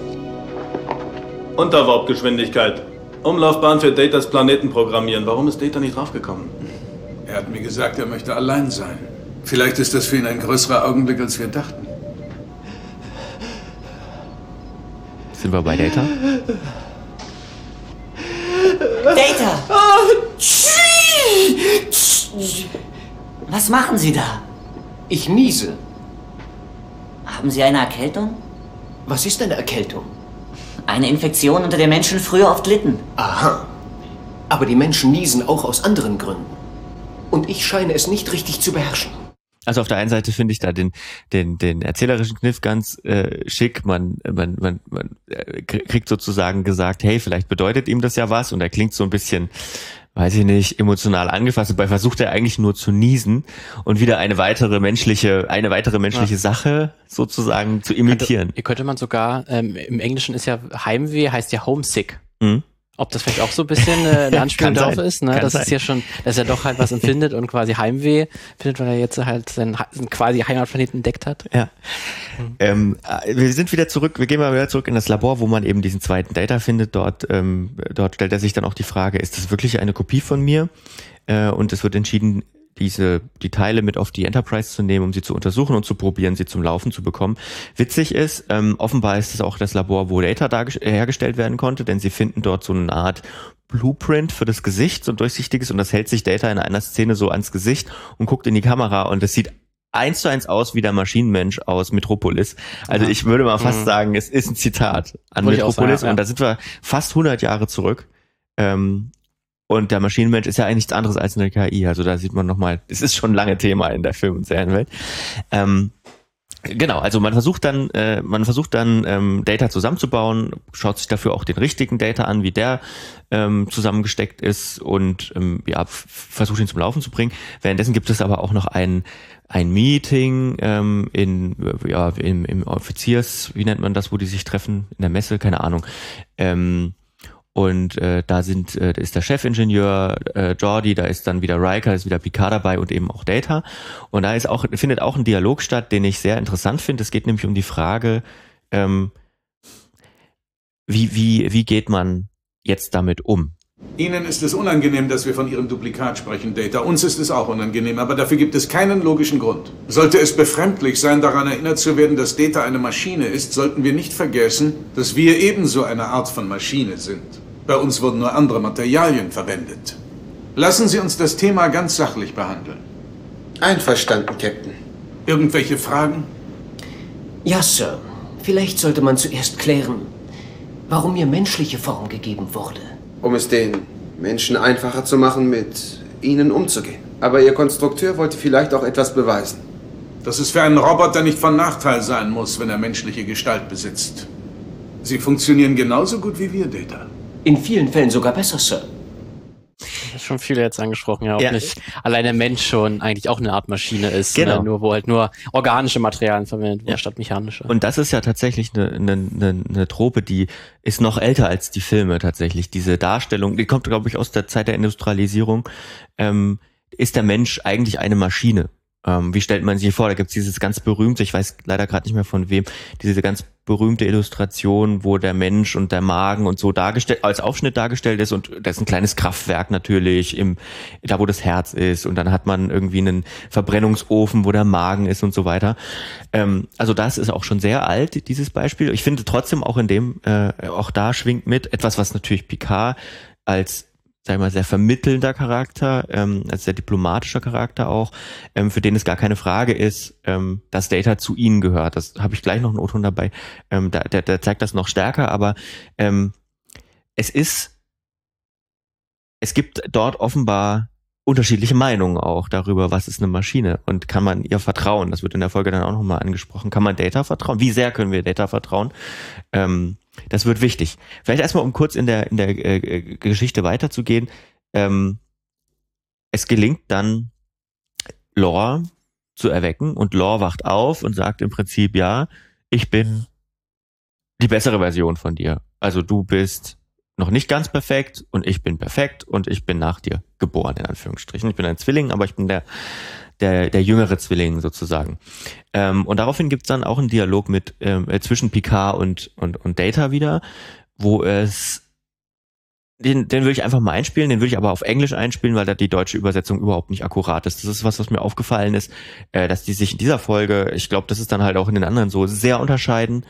Unterwarpgeschwindigkeit. Umlaufbahn für Datas Planeten programmieren. Warum ist Data nicht draufgekommen? Er hat mir gesagt, er möchte allein sein. Vielleicht ist das für ihn ein größerer Augenblick, als wir dachten. Sind wir bei Data? Data! Was machen Sie da? Ich niese. Haben Sie eine Erkältung? Was ist eine Erkältung? Eine Infektion, unter der Menschen früher oft litten. Aha. Aber die Menschen niesen auch aus anderen Gründen. Und ich scheine es nicht richtig zu beherrschen. Also auf der einen Seite finde ich da den, den, den erzählerischen Kniff ganz äh, schick. Man, man, man, man äh, kriegt sozusagen gesagt, hey, vielleicht bedeutet ihm das ja was und er klingt so ein bisschen, weiß ich nicht, emotional angefasst. Dabei versucht er eigentlich nur zu niesen und wieder eine weitere menschliche, eine weitere menschliche ja. Sache sozusagen zu imitieren. Könnte, könnte man sogar, ähm, im Englischen ist ja Heimweh, heißt ja Homesick. Mhm. Ob das vielleicht auch so ein bisschen äh, eine Anspielung drauf ist, ne? das sein. ist ja schon, dass er doch halt was empfindet und quasi Heimweh findet, weil er jetzt halt seinen, seinen quasi Heimatplaneten entdeckt hat. Ja. Mhm. Ähm, äh, wir sind wieder zurück, wir gehen mal wieder zurück in das Labor, wo man eben diesen zweiten Data findet. Dort, ähm, dort stellt er sich dann auch die Frage, ist das wirklich eine Kopie von mir? Äh, und es wird entschieden, diese, die Teile mit auf die Enterprise zu nehmen, um sie zu untersuchen und zu probieren, sie zum Laufen zu bekommen. Witzig ist, ähm, offenbar ist es auch das Labor, wo Data äh, hergestellt werden konnte, denn sie finden dort so eine Art Blueprint für das Gesicht, so ein durchsichtiges, und das hält sich Data in einer Szene so ans Gesicht und guckt in die Kamera und es sieht eins zu eins aus wie der Maschinenmensch aus Metropolis. Also ja. ich würde mal fast mhm. sagen, es ist ein Zitat an Wollte Metropolis sagen, ja. und da sind wir fast 100 Jahre zurück. Ähm, und der Maschinenmensch ist ja eigentlich nichts anderes als eine KI. Also da sieht man nochmal, es ist schon lange Thema in der Film- und Serienwelt. Ähm, Genau, also man versucht dann, äh, man versucht dann ähm, Data zusammenzubauen, schaut sich dafür auch den richtigen Data an, wie der ähm, zusammengesteckt ist und ähm, ja, versucht ihn zum Laufen zu bringen. Währenddessen gibt es aber auch noch ein ein Meeting ähm, in ja im, im Offiziers, wie nennt man das, wo die sich treffen in der Messe, keine Ahnung. Ähm, und äh, da sind, äh, ist der Chefingenieur äh, Jordi, da ist dann wieder Riker, da ist wieder Picard dabei und eben auch Data. Und da ist auch, findet auch ein Dialog statt, den ich sehr interessant finde. Es geht nämlich um die Frage, ähm, wie, wie, wie geht man jetzt damit um? Ihnen ist es unangenehm, dass wir von Ihrem Duplikat sprechen, Data. Uns ist es auch unangenehm, aber dafür gibt es keinen logischen Grund. Sollte es befremdlich sein, daran erinnert zu werden, dass Data eine Maschine ist, sollten wir nicht vergessen, dass wir ebenso eine Art von Maschine sind. Bei uns wurden nur andere Materialien verwendet. Lassen Sie uns das Thema ganz sachlich behandeln. Einverstanden, Captain. Irgendwelche Fragen? Ja, Sir. Vielleicht sollte man zuerst klären, warum mir menschliche Form gegeben wurde. Um es den Menschen einfacher zu machen, mit ihnen umzugehen. Aber Ihr Konstrukteur wollte vielleicht auch etwas beweisen. Dass es für einen Roboter nicht von Nachteil sein muss, wenn er menschliche Gestalt besitzt. Sie funktionieren genauso gut wie wir, Data. In vielen Fällen sogar besser, Sir. Das ist schon viele jetzt angesprochen, ja. Ob ja. nicht allein der Mensch schon eigentlich auch eine Art Maschine ist. Ne? Genau. Ne? Nur wo halt nur organische Materialien verwendet werden ja. statt mechanische. Und das ist ja tatsächlich eine, eine, eine, eine Trope, die ist noch älter als die Filme tatsächlich. Diese Darstellung, die kommt, glaube ich, aus der Zeit der Industrialisierung. Ähm, ist der Mensch eigentlich eine Maschine? Ähm, wie stellt man sich vor? Da gibt's dieses ganz berühmte, ich weiß leider gerade nicht mehr von wem, diese ganz berühmte Illustration, wo der Mensch und der Magen und so dargestellt, als Aufschnitt dargestellt ist und das ist ein kleines Kraftwerk natürlich, im, da wo das Herz ist und dann hat man irgendwie einen Verbrennungsofen, wo der Magen ist und so weiter. Ähm, also das ist auch schon sehr alt, dieses Beispiel. Ich finde trotzdem auch in dem, äh, auch da schwingt mit etwas, was natürlich Picard als sag ich mal, sehr vermittelnder Charakter, ähm, als sehr diplomatischer Charakter auch, ähm, für den es gar keine Frage ist, ähm, dass Data zu ihnen gehört. Das habe ich gleich noch einen O-Ton dabei. Ähm, der, der, der zeigt das noch stärker, aber ähm, es ist, es gibt dort offenbar unterschiedliche Meinungen auch darüber, was ist eine Maschine und kann man ihr vertrauen. Das wird in der Folge dann auch nochmal angesprochen. Kann man Data vertrauen? Wie sehr können wir Data vertrauen? Ähm, das wird wichtig. Vielleicht erstmal, um kurz in der, in der äh, Geschichte weiterzugehen. Ähm, es gelingt dann, Lore zu erwecken und Lore wacht auf und sagt im Prinzip, ja, ich bin die bessere Version von dir. Also du bist noch nicht ganz perfekt und ich bin perfekt und ich bin nach dir geboren, in Anführungsstrichen. Ich bin ein Zwilling, aber ich bin der, der, der jüngere Zwilling sozusagen. Ähm, und daraufhin gibt's dann auch einen Dialog mit ähm, äh, zwischen Picard und, und, und Data wieder, wo es den, den will ich einfach mal einspielen, den will ich aber auf Englisch einspielen, weil da die deutsche Übersetzung überhaupt nicht akkurat ist. Das ist was, was mir aufgefallen ist, äh, dass die sich in dieser Folge, ich glaube, das ist dann halt auch in den anderen so, sehr unterscheiden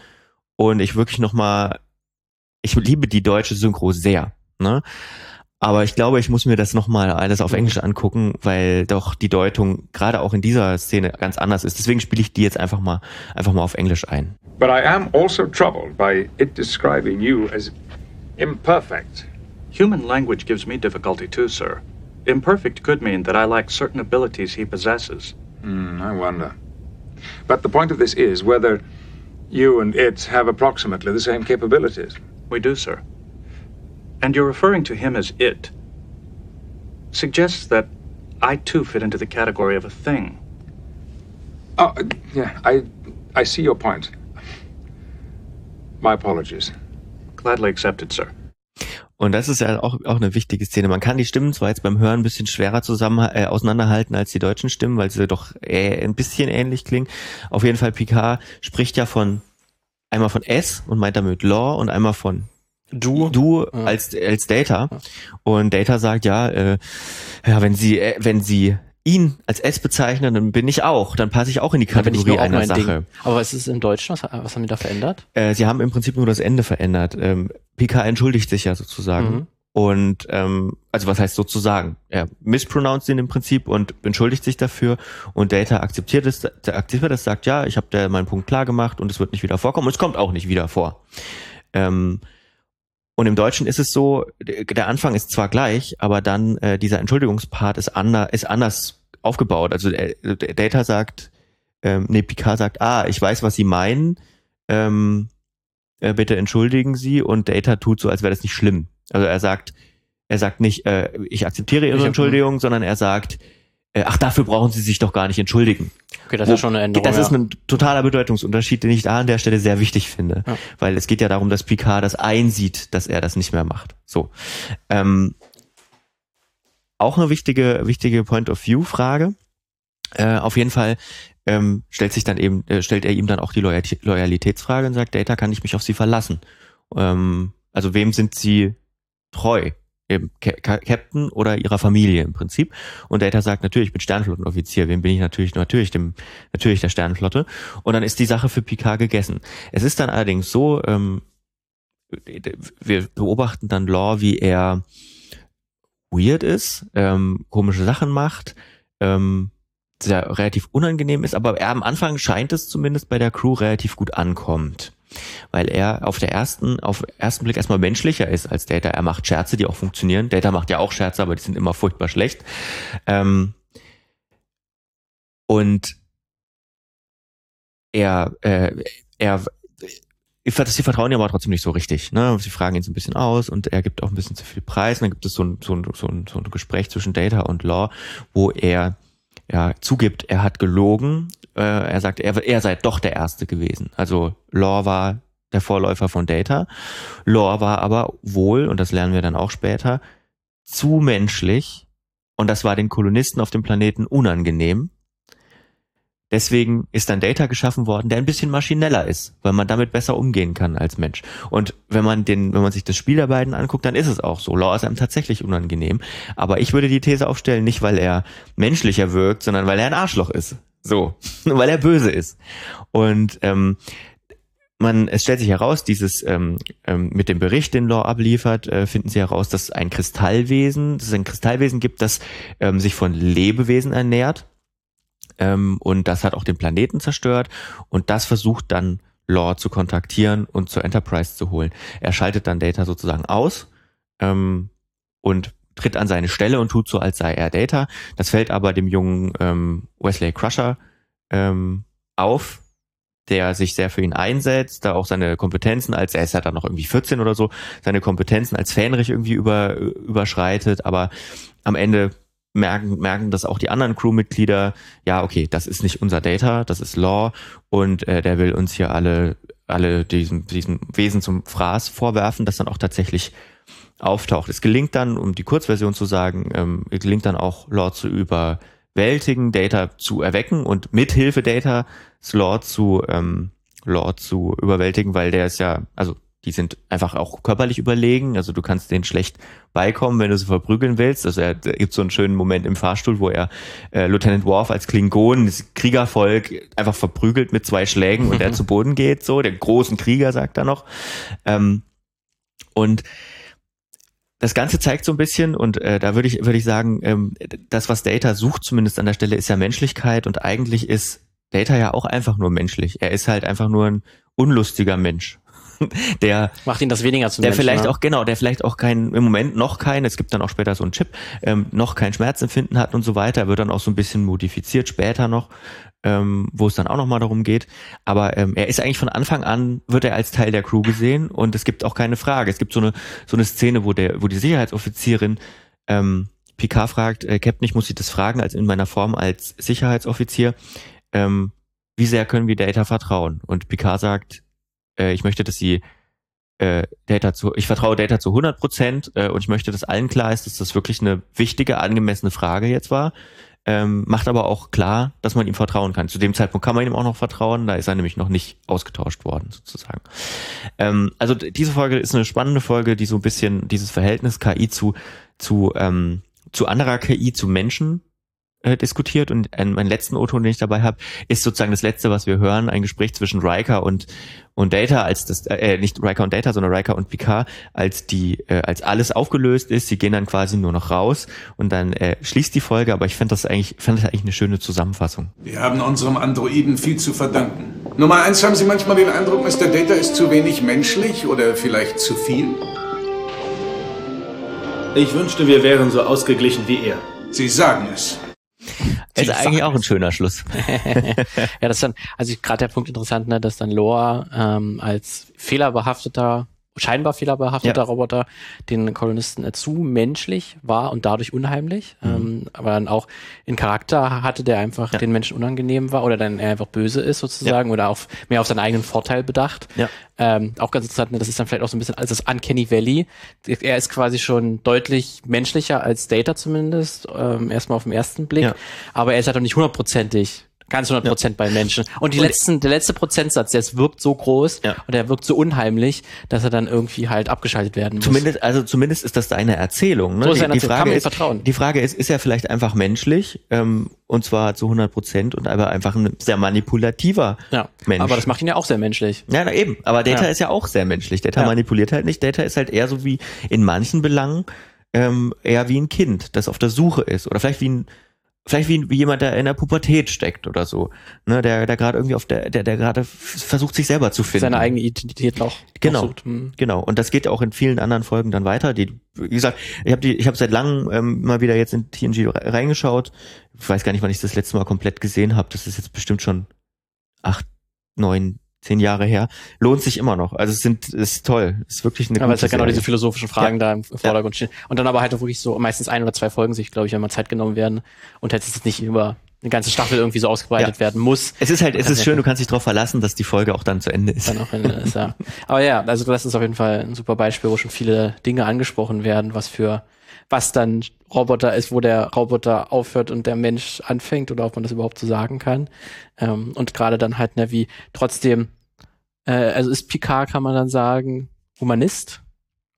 und ich wirklich nochmal, ich liebe die deutsche Synchro sehr. Ne? Aber ich glaube, ich muss mir das nochmal alles auf Englisch angucken, weil doch die Deutung gerade auch in dieser Szene ganz anders ist. Deswegen spiele ich die jetzt einfach mal, einfach mal auf Englisch ein. But I am also troubled by it describing you as imperfect. Human language gives me difficulty too, sir. Imperfect could mean that I lack certain abilities he possesses. Hmm, I wonder. But the point of this is whether you and it have approximately the same capabilities. We do, sir. and you're referring to him as it, suggests that I too fit into the category of a thing. Oh, yeah, I, I see your point. My apologies. Gladly accepted, sir. Und das ist ja auch, auch eine wichtige Szene. Man kann die Stimmen zwar jetzt beim Hören ein bisschen schwerer zusammen äh, auseinanderhalten als die deutschen Stimmen, weil sie doch äh, ein bisschen ähnlich klingen. Auf jeden Fall Picard spricht ja von einmal von S und meint damit Law und einmal von Du, du ja. als als Data und Data sagt ja, äh, ja wenn sie äh, wenn sie ihn als S bezeichnen, dann bin ich auch, dann passe ich auch in die Kategorie einer Sache. Ding. Aber was ist im Deutschen? Was, was haben die da verändert? Äh, sie haben im Prinzip nur das Ende verändert. Ähm, PK entschuldigt sich ja sozusagen. Mhm. Und ähm, also was heißt sozusagen? Er mispronounced ihn im Prinzip und entschuldigt sich dafür und Data akzeptiert es, akzeptiert es, sagt ja, ich habe meinen Punkt klar gemacht und es wird nicht wieder vorkommen und es kommt auch nicht wieder vor. Ähm, und im Deutschen ist es so, der Anfang ist zwar gleich, aber dann äh, dieser Entschuldigungspart ist, ander, ist anders aufgebaut. Also äh, Data sagt, ähm, nee, Picard sagt, ah, ich weiß, was Sie meinen, ähm, äh, bitte entschuldigen Sie und Data tut so, als wäre das nicht schlimm. Also er sagt, er sagt nicht, äh, ich akzeptiere Ihre Entschuldigung, sondern er sagt, äh, ach, dafür brauchen Sie sich doch gar nicht entschuldigen. Okay, das Wo, ist schon eine Änderung. Das ja. ist ein totaler Bedeutungsunterschied, den ich da an der Stelle sehr wichtig finde. Ja. Weil es geht ja darum, dass Picard das einsieht, dass er das nicht mehr macht. So. Ähm, auch eine wichtige, wichtige Point-of-View-Frage. Äh, auf jeden Fall ähm, stellt sich dann eben, äh, stellt er ihm dann auch die Loyalitätsfrage und sagt, Data, kann ich mich auf Sie verlassen? Ähm, also wem sind Sie treu? eben Captain oder ihrer Familie im Prinzip. Und Data sagt natürlich, ich bin Sternflottenoffizier, wem bin ich natürlich, natürlich dem, natürlich der Sternflotte. Und dann ist die Sache für Picard gegessen. Es ist dann allerdings so, ähm, wir beobachten dann Law, wie er weird ist, ähm, komische Sachen macht, ähm, sehr relativ unangenehm ist, aber er am Anfang scheint es zumindest bei der Crew relativ gut ankommt weil er auf der ersten, auf ersten Blick erstmal menschlicher ist als Data. Er macht Scherze, die auch funktionieren. Data macht ja auch Scherze, aber die sind immer furchtbar schlecht. Ähm, und er, äh, er, sie vertrauen ihm aber trotzdem nicht so richtig. Ne? Sie fragen ihn so ein bisschen aus und er gibt auch ein bisschen zu viel Preis. Und dann gibt es so ein, so ein, so ein, so ein Gespräch zwischen Data und Law, wo er ja, zugibt, er hat gelogen. Äh, er sagt, er, er sei doch der Erste gewesen. Also Law war der Vorläufer von Data. Law war aber wohl, und das lernen wir dann auch später, zu menschlich. Und das war den Kolonisten auf dem Planeten unangenehm. Deswegen ist dann Data geschaffen worden, der ein bisschen maschineller ist, weil man damit besser umgehen kann als Mensch. Und wenn man den, wenn man sich das Spiel der beiden anguckt, dann ist es auch so. Law ist einem tatsächlich unangenehm. Aber ich würde die These aufstellen, nicht weil er menschlicher wirkt, sondern weil er ein Arschloch ist. So, weil er böse ist. Und ähm, man, es stellt sich heraus, dieses ähm, ähm, mit dem Bericht, den Law abliefert, äh, finden sie heraus, dass ein Kristallwesen, dass es ein Kristallwesen gibt, das ähm, sich von Lebewesen ernährt ähm, und das hat auch den Planeten zerstört und das versucht dann Law zu kontaktieren und zur Enterprise zu holen. Er schaltet dann Data sozusagen aus ähm, und tritt an seine Stelle und tut so, als sei er Data. Das fällt aber dem jungen ähm, Wesley Crusher ähm, auf, der sich sehr für ihn einsetzt, da auch seine Kompetenzen als, er ist ja dann noch irgendwie 14 oder so, seine Kompetenzen als Fähnrich irgendwie über, überschreitet, aber am Ende merken, merken das auch die anderen Crewmitglieder, ja, okay, das ist nicht unser Data, das ist Law und äh, der will uns hier alle, alle diesem, diesem Wesen zum Fraß vorwerfen, das dann auch tatsächlich auftaucht. Es gelingt dann, um die Kurzversion zu sagen, ähm, gelingt dann auch Law zu überwältigen, Data zu erwecken und mithilfe Data Lord zu ähm, Lord zu überwältigen, weil der ist ja, also die sind einfach auch körperlich überlegen. Also du kannst denen schlecht beikommen, wenn du sie verprügeln willst. Also er gibt so einen schönen Moment im Fahrstuhl, wo er äh, Lieutenant Worf als Klingon, das Kriegervolk, einfach verprügelt mit zwei Schlägen und er zu Boden geht. So, der großen Krieger sagt er noch. Ähm, und das Ganze zeigt so ein bisschen, und äh, da würde ich, würde ich sagen, ähm, das, was Data sucht, zumindest an der Stelle, ist ja Menschlichkeit und eigentlich ist Data ja auch einfach nur menschlich. Er ist halt einfach nur ein unlustiger Mensch. der macht ihn das weniger zu der Menschen, vielleicht ne? auch genau der vielleicht auch kein im Moment noch kein es gibt dann auch später so einen Chip ähm, noch kein Schmerzempfinden hat und so weiter er wird dann auch so ein bisschen modifiziert später noch ähm, wo es dann auch noch mal darum geht aber ähm, er ist eigentlich von Anfang an wird er als Teil der Crew gesehen und es gibt auch keine Frage es gibt so eine so eine Szene wo der wo die Sicherheitsoffizierin ähm, Picard fragt äh, Captain ich muss Sie das fragen als in meiner Form als Sicherheitsoffizier ähm, wie sehr können wir Data vertrauen? Und Picard sagt, äh, ich möchte, dass sie äh, Data zu, ich vertraue Data zu 100 Prozent äh, und ich möchte, dass allen klar ist, dass das wirklich eine wichtige, angemessene Frage jetzt war. Ähm, macht aber auch klar, dass man ihm vertrauen kann. Zu dem Zeitpunkt kann man ihm auch noch vertrauen, da ist er nämlich noch nicht ausgetauscht worden, sozusagen. Ähm, also diese Folge ist eine spannende Folge, die so ein bisschen dieses Verhältnis KI zu, zu, ähm, zu anderer KI, zu Menschen äh, diskutiert und ein, mein letzten O-Ton, den ich dabei habe, ist sozusagen das letzte, was wir hören, ein Gespräch zwischen Riker und und Data als das äh, nicht Riker und Data, sondern Riker und Picard, als die äh, als alles aufgelöst ist, sie gehen dann quasi nur noch raus und dann äh, schließt die Folge, aber ich fand das eigentlich fand das eigentlich eine schöne Zusammenfassung. Wir haben unserem Androiden viel zu verdanken. Nummer eins, haben Sie manchmal den Eindruck, Mr. Data ist zu wenig menschlich oder vielleicht zu viel? Ich wünschte, wir wären so ausgeglichen wie er. Sie sagen es. Ist eigentlich auch ein schöner Schluss. ja, das ist dann, also gerade der Punkt interessant, ne, dass dann Lore ähm, als fehlerbehafteter scheinbar fehlerbehafteter ja. Roboter den Kolonisten äh, zu menschlich war und dadurch unheimlich. Mhm. Ähm, aber dann auch in Charakter hatte, der einfach ja. den Menschen unangenehm war oder dann er einfach böse ist sozusagen ja. oder auf, mehr auf seinen eigenen Vorteil bedacht. Ähm, auch ganz interessant, ne, das ist dann vielleicht auch so ein bisschen als das Uncanny Valley. Er ist quasi schon deutlich menschlicher als Data zumindest, ähm, erstmal auf den ersten Blick. Aber er ist halt auch nicht hundertprozentig Ganz 100 Prozent ja. bei Menschen. Und die und letzten, der letzte Prozentsatz, der wirkt so groß ja. und der wirkt so unheimlich, dass er dann irgendwie halt abgeschaltet werden muss. Zumindest, also zumindest ist das deine Erzählung. Ne? So ist die, die Frage ist, vertrauen. die Frage ist, ist er vielleicht einfach menschlich ähm, und zwar zu 100 Prozent und aber einfach ein sehr manipulativer ja. Mensch. Aber das macht ihn ja auch sehr menschlich. Ja, na eben. Aber Data ja. ist ja auch sehr menschlich. Data manipuliert halt nicht. Data ist halt eher so wie in manchen Belangen ähm, eher wie ein Kind, das auf der Suche ist oder vielleicht wie ein vielleicht wie, wie jemand, der in der Pubertät steckt oder so, ne, der, der gerade irgendwie auf der, der, der gerade versucht, sich selber zu finden. Seine eigene Identität noch. Genau, hm. genau. Und das geht auch in vielen anderen Folgen dann weiter. Die, wie gesagt, ich habe die, ich habe seit langem ähm, mal wieder jetzt in TNG reingeschaut. Ich weiß gar nicht, wann ich das letzte Mal komplett gesehen habe. Das ist jetzt bestimmt schon acht, neun, zehn Jahre her, lohnt sich immer noch. Also es sind ist toll, ist wirklich eine. Aber es hat genau diese philosophischen Fragen ja. da im Vordergrund stehen. Und dann aber halt auch wirklich so meistens ein oder zwei Folgen sich, glaube ich, wenn mal Zeit genommen werden und jetzt ist es nicht über eine ganze Staffel irgendwie so ausgebreitet ja. werden muss. Es ist halt, es ist schön, du kannst dich darauf verlassen, dass die Folge auch dann zu Ende ist. Dann auch Ende ist, ja. Aber ja, also das ist auf jeden Fall ein super Beispiel, wo schon viele Dinge angesprochen werden, was für was dann Roboter ist, wo der Roboter aufhört und der Mensch anfängt oder ob man das überhaupt so sagen kann. Ähm, und gerade dann halt, ne, wie trotzdem, äh, also ist Picard, kann man dann sagen, Humanist?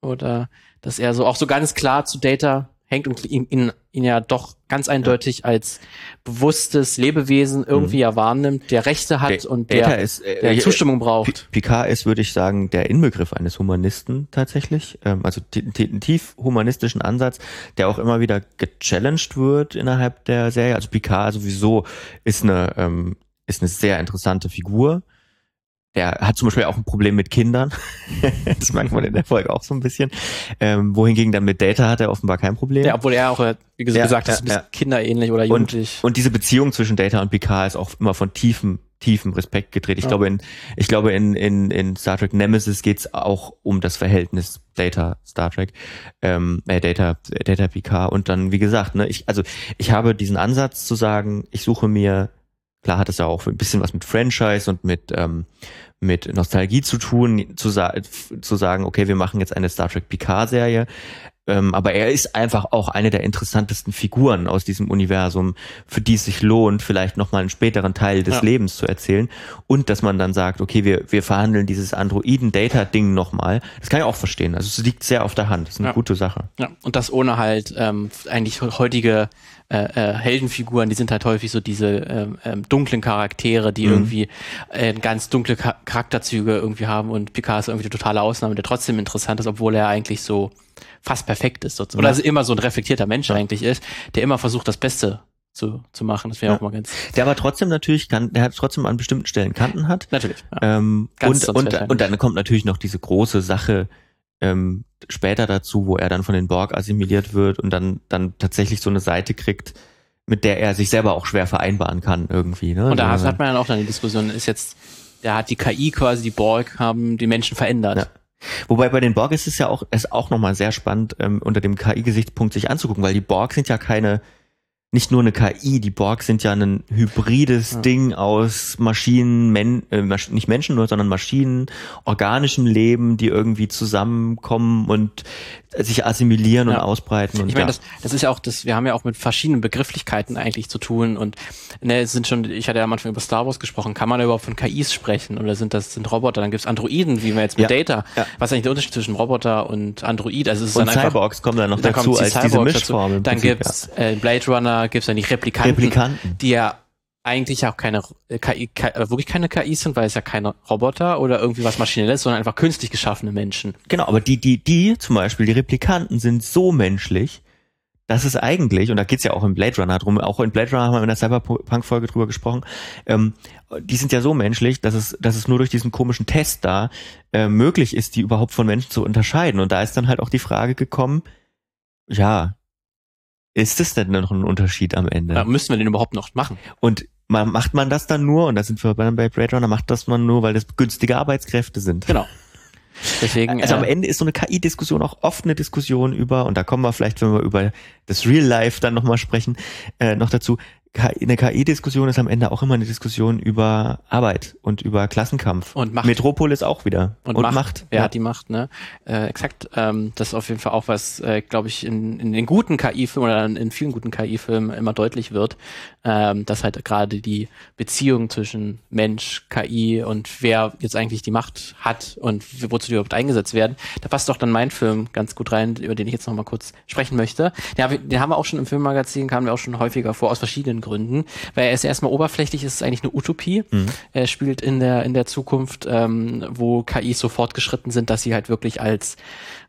Oder dass er so auch so ganz klar zu Data hängt und ihn, ihn, ihn ja doch ganz eindeutig ja. als bewusstes Lebewesen irgendwie mhm. ja wahrnimmt, der Rechte hat der, und der, ist, äh, der Zustimmung braucht. Picard ist, würde ich sagen, der Inbegriff eines Humanisten tatsächlich. Ähm, also einen tief humanistischen Ansatz, der auch immer wieder gechallenged wird innerhalb der Serie. Also Picard sowieso ist eine, ähm, ist eine sehr interessante Figur der hat zum Beispiel auch ein Problem mit Kindern. das merkt man in der Folge auch so ein bisschen. Ähm, wohingegen dann mit Data hat er offenbar kein Problem. Ja, obwohl er auch, äh, wie gesagt, ja, gesagt ja, ist, ein bisschen ja. kinderähnlich oder jugendlich. Und, und diese Beziehung zwischen Data und Picard ist auch immer von tiefem, tiefem Respekt gedreht. Ich ja. glaube, in, ich glaube, in, in, in Star Trek Nemesis geht's auch um das Verhältnis Data Star Trek, ähm, äh, Data, Data Picard. Und dann, wie gesagt, ne, ich, also ich habe diesen Ansatz zu sagen, ich suche mir Klar hat es ja auch ein bisschen was mit Franchise und mit, ähm, mit Nostalgie zu tun, zu, sa zu sagen, okay, wir machen jetzt eine Star Trek Picard-Serie. Ähm, aber er ist einfach auch eine der interessantesten Figuren aus diesem Universum, für die es sich lohnt, vielleicht nochmal einen späteren Teil des ja. Lebens zu erzählen. Und dass man dann sagt, okay, wir, wir verhandeln dieses Androiden-Data-Ding nochmal. Das kann ich auch verstehen. Also es liegt sehr auf der Hand. Das ist eine ja. gute Sache. Ja, und das ohne halt ähm, eigentlich heutige äh, äh, Heldenfiguren, die sind halt häufig so diese ähm, ähm, dunklen Charaktere, die mhm. irgendwie äh, ganz dunkle Charakterzüge irgendwie haben und Picard ist irgendwie eine totale Ausnahme, der trotzdem interessant ist, obwohl er eigentlich so fast perfekt ist. Sozusagen. Oder also immer so ein reflektierter Mensch ja. eigentlich ist, der immer versucht, das Beste zu, zu machen. Das wäre ja. auch mal ganz. Der aber trotzdem natürlich kann, der hat trotzdem an bestimmten Stellen Kanten hat. Natürlich. Ja. Ähm, und, und, und dann kommt natürlich noch diese große Sache, ähm, später dazu, wo er dann von den Borg assimiliert wird und dann, dann tatsächlich so eine Seite kriegt, mit der er sich selber auch schwer vereinbaren kann irgendwie. Ne? Und da also, hat man dann auch dann die Diskussion, ist jetzt, da hat die KI quasi, die Borg haben die Menschen verändert. Ja. Wobei bei den Borg ist es ja auch, ist auch nochmal sehr spannend, ähm, unter dem KI-Gesichtspunkt sich anzugucken, weil die Borg sind ja keine nicht nur eine KI, die Borg sind ja ein hybrides ja. Ding aus Maschinen, Men äh, nicht Menschen nur, sondern Maschinen, organischem Leben, die irgendwie zusammenkommen und sich assimilieren ja. und ausbreiten. Und ich meine, ja. das, das ist ja auch, das, wir haben ja auch mit verschiedenen Begrifflichkeiten eigentlich zu tun und ne, es sind schon, ich hatte ja am Anfang über Star Wars gesprochen, kann man da überhaupt von KIs sprechen oder sind das sind Roboter? Dann gibt's Androiden, wie wir jetzt mit. Data. Was ist eigentlich der Unterschied zwischen Roboter und Android? Also es ist und dann einfach, Cyborgs kommen dann noch da dazu als diese Mischform. Dann gibt's äh, Blade Runner, gibt's dann die Replikanten, Replikanten. die ja eigentlich auch keine KI, KI, äh, wirklich keine KIs sind, weil es ja keine Roboter oder irgendwie was Maschinelles, sondern einfach künstlich geschaffene Menschen. Genau, aber die, die, die zum Beispiel, die Replikanten sind so menschlich, dass es eigentlich, und da geht's ja auch im Blade Runner drum, auch in Blade Runner haben wir in der Cyberpunk-Folge drüber gesprochen, ähm, die sind ja so menschlich, dass es, dass es nur durch diesen komischen Test da äh, möglich ist, die überhaupt von Menschen zu unterscheiden. Und da ist dann halt auch die Frage gekommen, ja, ist es denn noch ein Unterschied am Ende? Ja, müssen wir den überhaupt noch machen? Und man, macht man das dann nur, und da sind wir bei, bei Blade Runner, macht das man nur, weil das günstige Arbeitskräfte sind. Genau. Deswegen, also äh, am Ende ist so eine KI-Diskussion auch oft eine Diskussion über, und da kommen wir vielleicht, wenn wir über das Real Life dann nochmal sprechen, äh, noch dazu, eine KI-Diskussion ist am Ende auch immer eine Diskussion über Arbeit und über Klassenkampf. Und Macht. Metropolis auch wieder. Und, und Macht. Macht. Wer ja. hat die Macht, ne? Äh, exakt. Ähm, das ist auf jeden Fall auch was, äh, glaube ich, in, in den guten KI-Filmen oder in vielen guten KI-Filmen immer deutlich wird, ähm, dass halt gerade die Beziehung zwischen Mensch, KI und wer jetzt eigentlich die Macht hat und wozu die überhaupt eingesetzt werden. Da passt doch dann mein Film ganz gut rein, über den ich jetzt noch mal kurz sprechen möchte. Ja, den haben wir auch schon im Filmmagazin, kamen wir auch schon häufiger vor, aus verschiedenen Gründen, weil er ist erstmal oberflächlich, ist eigentlich eine Utopie. Mhm. Er spielt in der, in der Zukunft, ähm, wo KIs so fortgeschritten sind, dass sie halt wirklich als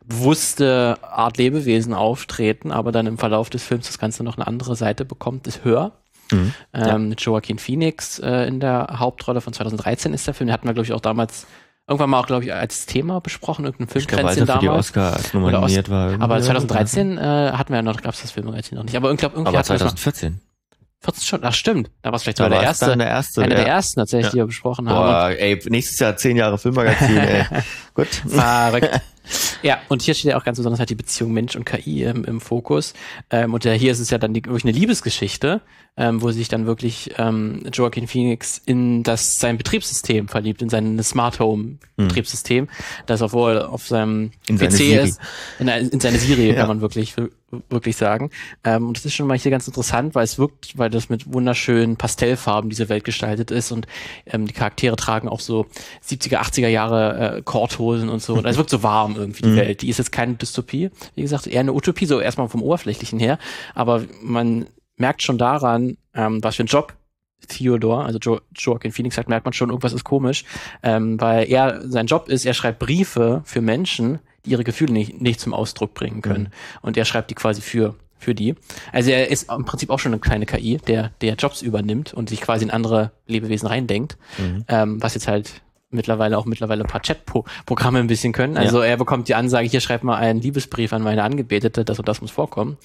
bewusste Art Lebewesen auftreten, aber dann im Verlauf des Films das Ganze noch eine andere Seite bekommt, ist höher. Mhm. Ähm, ja. Joaquin Phoenix äh, in der Hauptrolle von 2013 ist der Film. Den hatten wir, glaube ich, auch damals irgendwann mal auch, glaube ich, als Thema besprochen, irgendein Filmkränzchen damals. Für die Oscar nominiert war. Aber 2013 äh, hatten wir ja noch, gab es das Filmmagazin noch nicht. Aber glaube, irgendwie aber 2014. 14 Stunden, ach stimmt. Da war es vielleicht sogar der erste. der erste. Einer ja. der ersten tatsächlich, ja. die wir besprochen Boah, haben. ey, nächstes Jahr zehn Jahre Filmmagazin, ey. Gut. Verrückt. Ja, und hier steht ja auch ganz besonders halt die Beziehung Mensch und KI im, im Fokus. Ähm, und ja, hier ist es ja dann die, wirklich eine Liebesgeschichte, ähm, wo sich dann wirklich ähm, Joaquin Phoenix in das sein Betriebssystem verliebt, in sein Smart Home hm. Betriebssystem, hm. das obwohl auf seinem in PC ist, in, in seine Serie ja. kann man wirklich wirklich sagen. Ähm, und das ist schon mal hier ganz interessant, weil es wirkt, weil das mit wunderschönen Pastellfarben diese Welt gestaltet ist und ähm, die Charaktere tragen auch so 70er, 80er Jahre äh, Korthosen und so. Und es wirkt so warm irgendwie die mhm. Welt. Die ist jetzt keine Dystopie, wie gesagt, eher eine Utopie, so erstmal vom Oberflächlichen her. Aber man merkt schon daran, ähm, was für ein Job Theodore, also jo Joaquin Phoenix hat, merkt man schon, irgendwas ist komisch, ähm, weil er, sein Job ist, er schreibt Briefe für Menschen, die ihre Gefühle nicht, nicht zum Ausdruck bringen können. Mhm. Und er schreibt die quasi für für die. Also er ist im Prinzip auch schon eine kleine KI, der der Jobs übernimmt und sich quasi in andere Lebewesen reindenkt, mhm. ähm, was jetzt halt mittlerweile auch mittlerweile ein paar Chat-Programme ein bisschen können. Also ja. er bekommt die Ansage, hier schreibt mal einen Liebesbrief an meine Angebetete, das und das muss vorkommen.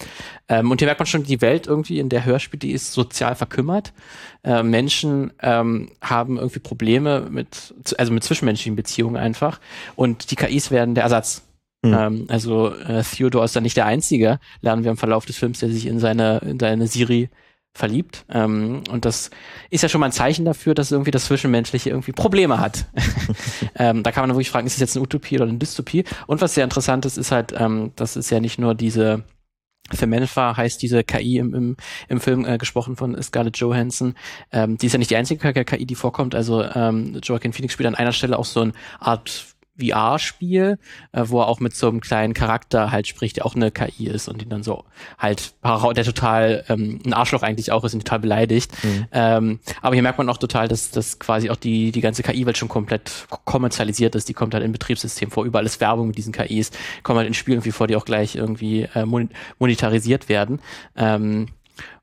Ähm, und hier merkt man schon, die Welt irgendwie in der Hörspiel, die ist sozial verkümmert. Äh, Menschen ähm, haben irgendwie Probleme mit, also mit zwischenmenschlichen Beziehungen einfach. Und die KIs werden der Ersatz. Mhm. Ähm, also äh, Theodore ist dann nicht der Einzige, lernen wir im Verlauf des Films, der sich in seine, in seine Siri verliebt. Ähm, und das ist ja schon mal ein Zeichen dafür, dass irgendwie das Zwischenmenschliche irgendwie Probleme hat. ähm, da kann man wirklich fragen, ist es jetzt eine Utopie oder eine Dystopie? Und was sehr interessant ist, ist halt, ähm, das ist ja nicht nur diese Femenfa heißt diese KI im, im, im Film äh, gesprochen von Scarlett Johansson. Ähm, die ist ja nicht die einzige KI, die vorkommt. Also ähm, Joaquin Phoenix spielt an einer Stelle auch so eine Art VR-Spiel, äh, wo er auch mit so einem kleinen Charakter halt spricht, der auch eine KI ist und ihn dann so halt, der total ähm, ein Arschloch eigentlich auch ist und total beleidigt. Mhm. Ähm, aber hier merkt man auch total, dass, dass quasi auch die, die ganze KI-Welt schon komplett kommerzialisiert ist. Die kommt halt im Betriebssystem vor, überall ist Werbung mit diesen KIs, kommen halt in Spielen irgendwie vor, die auch gleich irgendwie äh, monetarisiert werden. Ähm,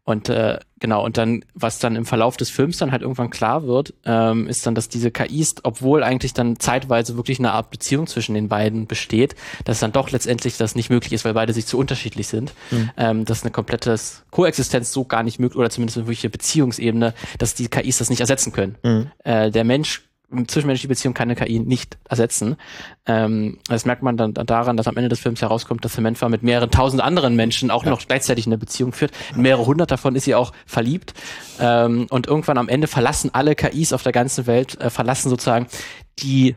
und äh, genau, und dann, was dann im Verlauf des Films dann halt irgendwann klar wird, ähm, ist dann, dass diese KIs, obwohl eigentlich dann zeitweise wirklich eine Art Beziehung zwischen den beiden besteht, dass dann doch letztendlich das nicht möglich ist, weil beide sich zu unterschiedlich sind, mhm. ähm, dass eine komplette Koexistenz so gar nicht möglich, oder zumindest eine wirkliche Beziehungsebene, dass die KIs das nicht ersetzen können. Mhm. Äh, der Mensch zwischenmenschliche Beziehung kann eine KI nicht ersetzen. Ähm, das merkt man dann daran, dass am Ende des Films herauskommt, dass Samantha mit mehreren tausend anderen Menschen auch ja. noch gleichzeitig eine Beziehung führt. In mehrere hundert davon ist sie auch verliebt. Ähm, und irgendwann am Ende verlassen alle KIs auf der ganzen Welt, äh, verlassen sozusagen die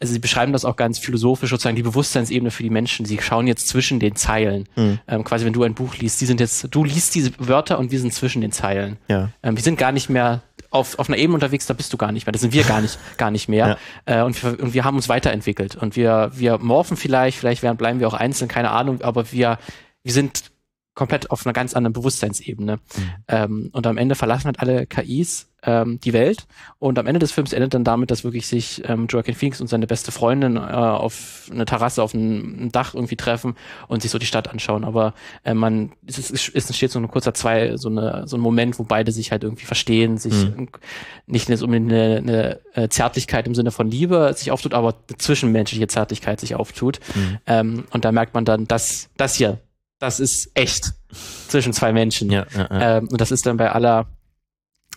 also sie beschreiben das auch ganz philosophisch, sozusagen die Bewusstseinsebene für die Menschen. Sie schauen jetzt zwischen den Zeilen. Mhm. Ähm, quasi, wenn du ein Buch liest, die sind jetzt, du liest diese Wörter und wir sind zwischen den Zeilen. Ja. Ähm, wir sind gar nicht mehr auf, auf einer Ebene unterwegs, da bist du gar nicht mehr. Da sind wir gar nicht, gar nicht mehr. Ja. Äh, und, wir, und wir haben uns weiterentwickelt. Und wir, wir morphen vielleicht, vielleicht werden, bleiben wir auch einzeln, keine Ahnung, aber wir, wir sind komplett auf einer ganz anderen Bewusstseinsebene. Mhm. Ähm, und am Ende verlassen halt alle KIs ähm, die Welt. Und am Ende des Films endet dann damit, dass wirklich sich ähm, Joaquin Phoenix und seine beste Freundin äh, auf eine Terrasse, auf einem Dach irgendwie treffen und sich so die Stadt anschauen. Aber äh, man, es, ist, es entsteht so ein kurzer zwei, so eine, so ein Moment, wo beide sich halt irgendwie verstehen, sich mhm. nicht so eine, eine äh, Zärtlichkeit im Sinne von Liebe sich auftut, aber eine zwischenmenschliche Zärtlichkeit sich auftut. Mhm. Ähm, und da merkt man dann, dass das hier, das ist echt zwischen zwei Menschen. Ja, ja, ja. Ähm, und das ist dann bei aller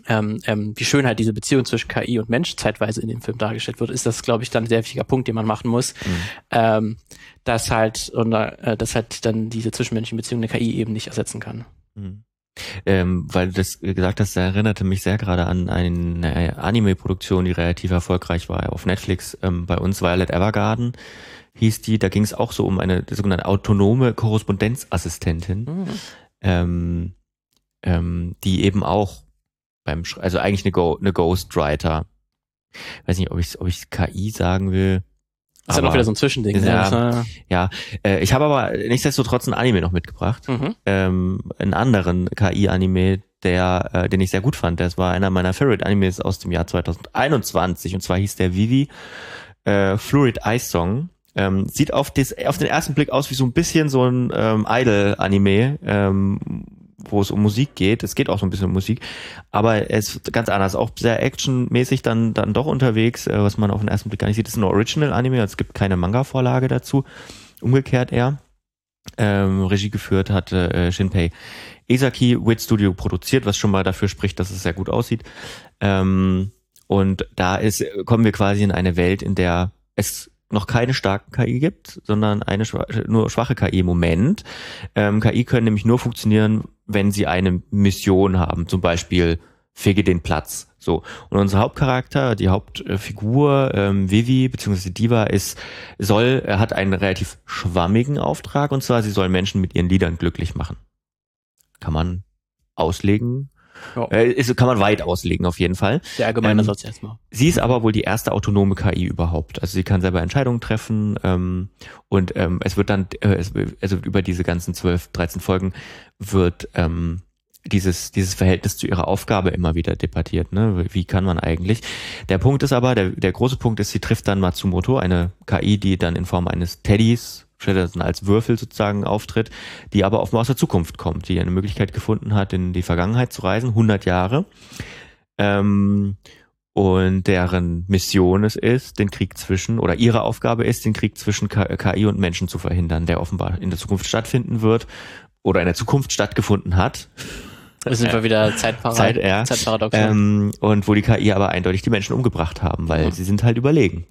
ähm, ähm, wie schön halt diese Beziehung zwischen KI und Mensch zeitweise in dem Film dargestellt wird, ist das, glaube ich, dann ein sehr wichtiger Punkt, den man machen muss. Mhm. Ähm, dass halt, und, äh, dass halt dann diese zwischenmenschlichen Beziehungen eine KI eben nicht ersetzen kann. Mhm. Ähm, weil du das gesagt hast, erinnerte mich sehr gerade an eine Anime-Produktion, die relativ erfolgreich war auf Netflix. Ähm, bei uns Violet Evergarden hieß die, da ging es auch so um eine sogenannte autonome Korrespondenzassistentin, mhm. ähm, ähm, die eben auch beim, Sch also eigentlich eine, Go eine Ghostwriter. Weiß nicht, ob ich, ob ich KI sagen will. Ist aber, ja noch wieder so ein Zwischending. Ne? Ja, ja. Äh, ich habe aber nichtsdestotrotz ein Anime noch mitgebracht. Mhm. Ähm, einen anderen KI-Anime, der, äh, den ich sehr gut fand. Das war einer meiner Favorite Animes aus dem Jahr 2021 und zwar hieß der Vivi äh, Fluid Ice Song. Ähm, sieht auf, des, auf den ersten Blick aus wie so ein bisschen so ein ähm, Idol-Anime, ähm, wo es um Musik geht. Es geht auch so ein bisschen um Musik, aber es ist ganz anders, auch sehr actionmäßig dann dann doch unterwegs, äh, was man auf den ersten Blick gar nicht sieht. Es ist ein Original-Anime, also es gibt keine Manga-Vorlage dazu. Umgekehrt eher. Ähm, Regie geführt hatte äh, Shinpei Esaki, Wit Studio produziert, was schon mal dafür spricht, dass es sehr gut aussieht. Ähm, und da ist, kommen wir quasi in eine Welt, in der es noch keine starken KI gibt, sondern eine nur schwache KI im Moment. Ähm, KI können nämlich nur funktionieren, wenn sie eine Mission haben, zum Beispiel fege den Platz. So. Und unser Hauptcharakter, die Hauptfigur, ähm, Vivi, beziehungsweise Diva, ist, soll, er hat einen relativ schwammigen Auftrag, und zwar, sie soll Menschen mit ihren Liedern glücklich machen. Kann man auslegen, Ja. Äh, ist, kann man weit auslegen auf jeden Fall. Der allgemeine ähm, Satz erstmal. Sie ist aber wohl die erste autonome KI überhaupt. Also sie kann selber Entscheidungen treffen ähm, und ähm, es wird dann, äh, es, also über diese ganzen 12, 13 Folgen wird ähm, dieses, dieses Verhältnis zu ihrer Aufgabe immer wieder debattiert. Ne? Wie kann man eigentlich? Der Punkt ist aber, der, der große Punkt ist, sie trifft dann Matsumoto, eine KI, die dann in Form eines Teddys als Würfel sozusagen auftritt, die aber offenbar aus der Zukunft kommt, die eine Möglichkeit gefunden hat, in die Vergangenheit zu reisen, 100 Jahre. Ähm, und deren Mission es ist, den Krieg zwischen, oder ihre Aufgabe ist, den Krieg zwischen KI und Menschen zu verhindern, der offenbar in der Zukunft stattfinden wird oder in der Zukunft stattgefunden hat. Das sind wir wieder Zeitpara Zeit, ja. Zeitparadox. Ähm, und wo die KI aber eindeutig die Menschen umgebracht haben, weil ja. sie sind halt überlegen.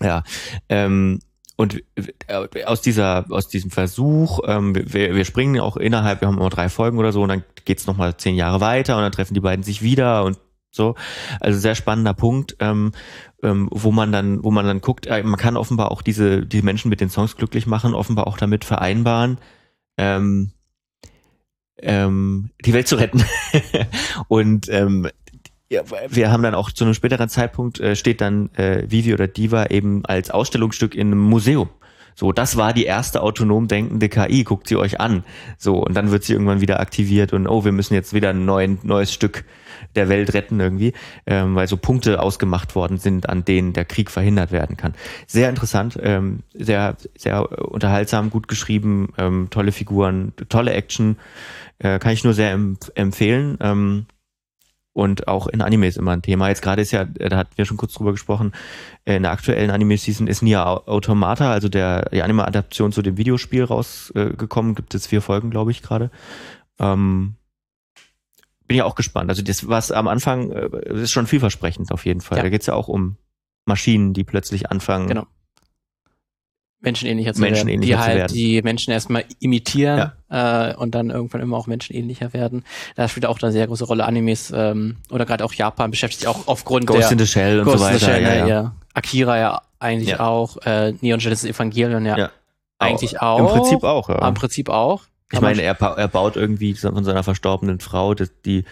Ja. Ähm, und aus dieser, aus diesem Versuch, ähm, wir, wir springen auch innerhalb, wir haben immer drei Folgen oder so, und dann geht's noch mal zehn Jahre weiter und dann treffen die beiden sich wieder und so. Also sehr spannender Punkt, ähm, ähm, wo man dann, wo man dann guckt, äh, man kann offenbar auch diese, die Menschen mit den Songs glücklich machen, offenbar auch damit vereinbaren, ähm, ähm, die Welt zu retten. und ähm, ja, wir haben dann auch zu einem späteren Zeitpunkt äh, steht dann äh, Vivi oder Diva eben als Ausstellungsstück in einem Museum. So, das war die erste autonom denkende KI, guckt sie euch an. So, und dann wird sie irgendwann wieder aktiviert und oh, wir müssen jetzt wieder ein neuen, neues Stück der Welt retten irgendwie, ähm, weil so Punkte ausgemacht worden sind, an denen der Krieg verhindert werden kann. Sehr interessant, ähm, sehr, sehr unterhaltsam, gut geschrieben, ähm, tolle Figuren, tolle Action, äh, kann ich nur sehr empf empfehlen. Ähm, und auch in Animes immer ein Thema. Jetzt gerade ist ja, da hatten wir schon kurz drüber gesprochen, in der aktuellen Anime-Season ist Nia Automata, also der, die Anime-Adaption zu dem Videospiel rausgekommen. Gibt es vier Folgen, glaube ich, gerade. Ähm, bin ja auch gespannt. Also das, was am Anfang, äh, ist schon vielversprechend auf jeden Fall. Ja. Da geht's ja auch um Maschinen, die plötzlich anfangen, genau menschenähnlicher zu menschenähnlicher werden, die halt werden. die Menschen erstmal imitieren ja. äh, und dann irgendwann immer auch menschenähnlicher werden. Da spielt auch eine sehr große Rolle Animes ähm, oder gerade auch Japan beschäftigt sich auch aufgrund Ghost der in the Shell und Ghost so weiter. Shell, ja, ja. ja, Akira ja eigentlich ja. auch, äh, Neon Genesis Evangelion ja, ja. eigentlich auch. Im Prinzip auch, ja. Im Prinzip auch. Ich meine, er, er baut irgendwie von seiner verstorbenen Frau das, die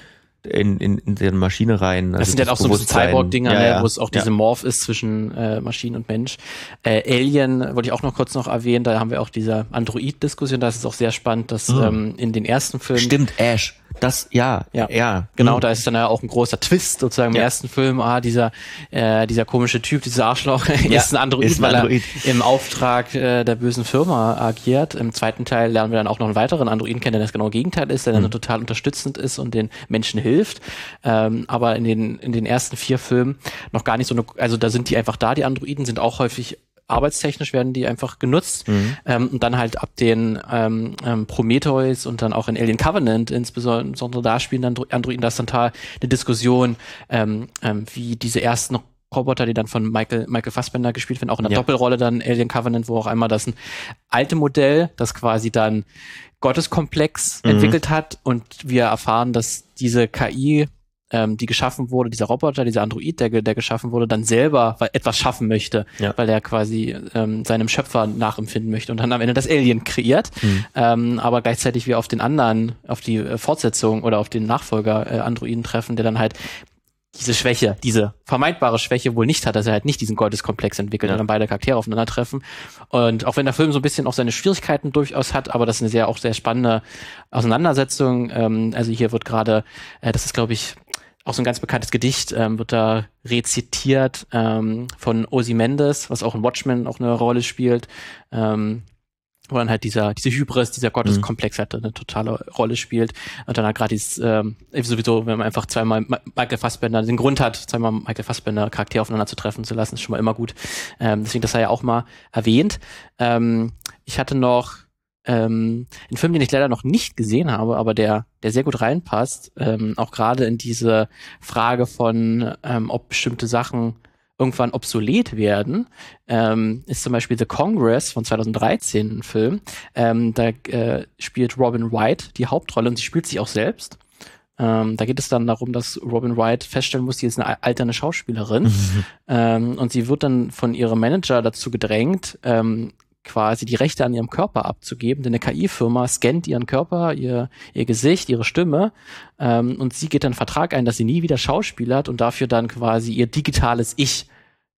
in, in, in deren Maschine rein. Also das sind ja auch so bisschen Cyborg-Dinger, ja, ja. wo es auch diese. Morph ist zwischen äh, Maschine und Mensch. Äh, Alien wollte ich auch noch kurz noch erwähnen, da haben wir auch diese Android-Diskussion, da ist es auch sehr spannend, dass mhm. ähm, in den ersten Filmen... Stimmt, Ash. Das, ja, ja, ja. Genau, mhm. da ist dann ja auch ein großer Twist sozusagen im ja. ersten Film. Ah, dieser, äh, dieser komische Typ, dieser Arschloch, ja, ist ein Android, ist ein Android. weil er im Auftrag äh, der bösen Firma agiert. Im zweiten Teil lernen wir dann auch noch einen weiteren Androiden kennen, der das genau Gegenteil ist, der mhm. dann total unterstützend ist und den Menschen hilft. Ähm, aber in den, in den ersten vier Filmen noch gar nicht so eine, also da sind die einfach da, die Androiden sind auch häufig arbeitstechnisch werden die einfach genutzt. Mhm. Ähm, und dann halt ab den ähm, ähm, Prometheus und dann auch in Alien Covenant insbesondere da spielen dann Androiden das total eine Diskussion, ähm, ähm, wie diese ersten Roboter, die dann von Michael, Michael Fassbender gespielt werden, auch in der ja. Doppelrolle dann Alien Covenant, wo auch einmal das ein alte Modell, das quasi dann Gotteskomplex mhm. entwickelt hat und wir erfahren, dass diese KI ähm, die geschaffen wurde, dieser Roboter, dieser Android, der, der geschaffen wurde, dann selber etwas schaffen möchte, ja. weil er quasi ähm, seinem Schöpfer nachempfinden möchte und dann am Ende das Alien kreiert, mhm. ähm, aber gleichzeitig wir auf den anderen, auf die äh, Fortsetzung oder auf den Nachfolger äh, Androiden treffen, der dann halt diese Schwäche, diese vermeintbare Schwäche wohl nicht hat, dass er halt nicht diesen Gotteskomplex entwickelt ja. und dann beide Charaktere aufeinandertreffen. Und auch wenn der Film so ein bisschen auch seine Schwierigkeiten durchaus hat, aber das ist eine sehr auch sehr spannende Auseinandersetzung. Ähm, also hier wird gerade, äh, das ist glaube ich auch so ein ganz bekanntes Gedicht ähm, wird da rezitiert ähm, von Ozymandias, was auch in Watchmen auch eine Rolle spielt. Ähm, wo dann halt dieser, diese Hybris, dieser Gotteskomplex mhm. halt eine totale Rolle spielt. Und dann halt gerade dieses, ähm, sowieso, wenn man einfach zweimal Michael Fassbender den Grund hat, zweimal Michael Fassbender Charakter aufeinander zu treffen zu lassen, ist schon mal immer gut. Ähm, deswegen, das sei ja auch mal erwähnt. Ähm, ich hatte noch ähm, ein Film, den ich leider noch nicht gesehen habe, aber der, der sehr gut reinpasst, ähm, auch gerade in diese Frage von, ähm, ob bestimmte Sachen irgendwann obsolet werden, ähm, ist zum Beispiel The Congress von 2013 ein Film. Ähm, da äh, spielt Robin Wright die Hauptrolle und sie spielt sich auch selbst. Ähm, da geht es dann darum, dass Robin Wright feststellen muss, sie ist eine alterne Schauspielerin. Mhm. Ähm, und sie wird dann von ihrem Manager dazu gedrängt, ähm, quasi die Rechte an ihrem Körper abzugeben, denn eine KI-Firma scannt ihren Körper, ihr, ihr Gesicht, ihre Stimme ähm, und sie geht dann einen Vertrag ein, dass sie nie wieder Schauspielert und dafür dann quasi ihr digitales Ich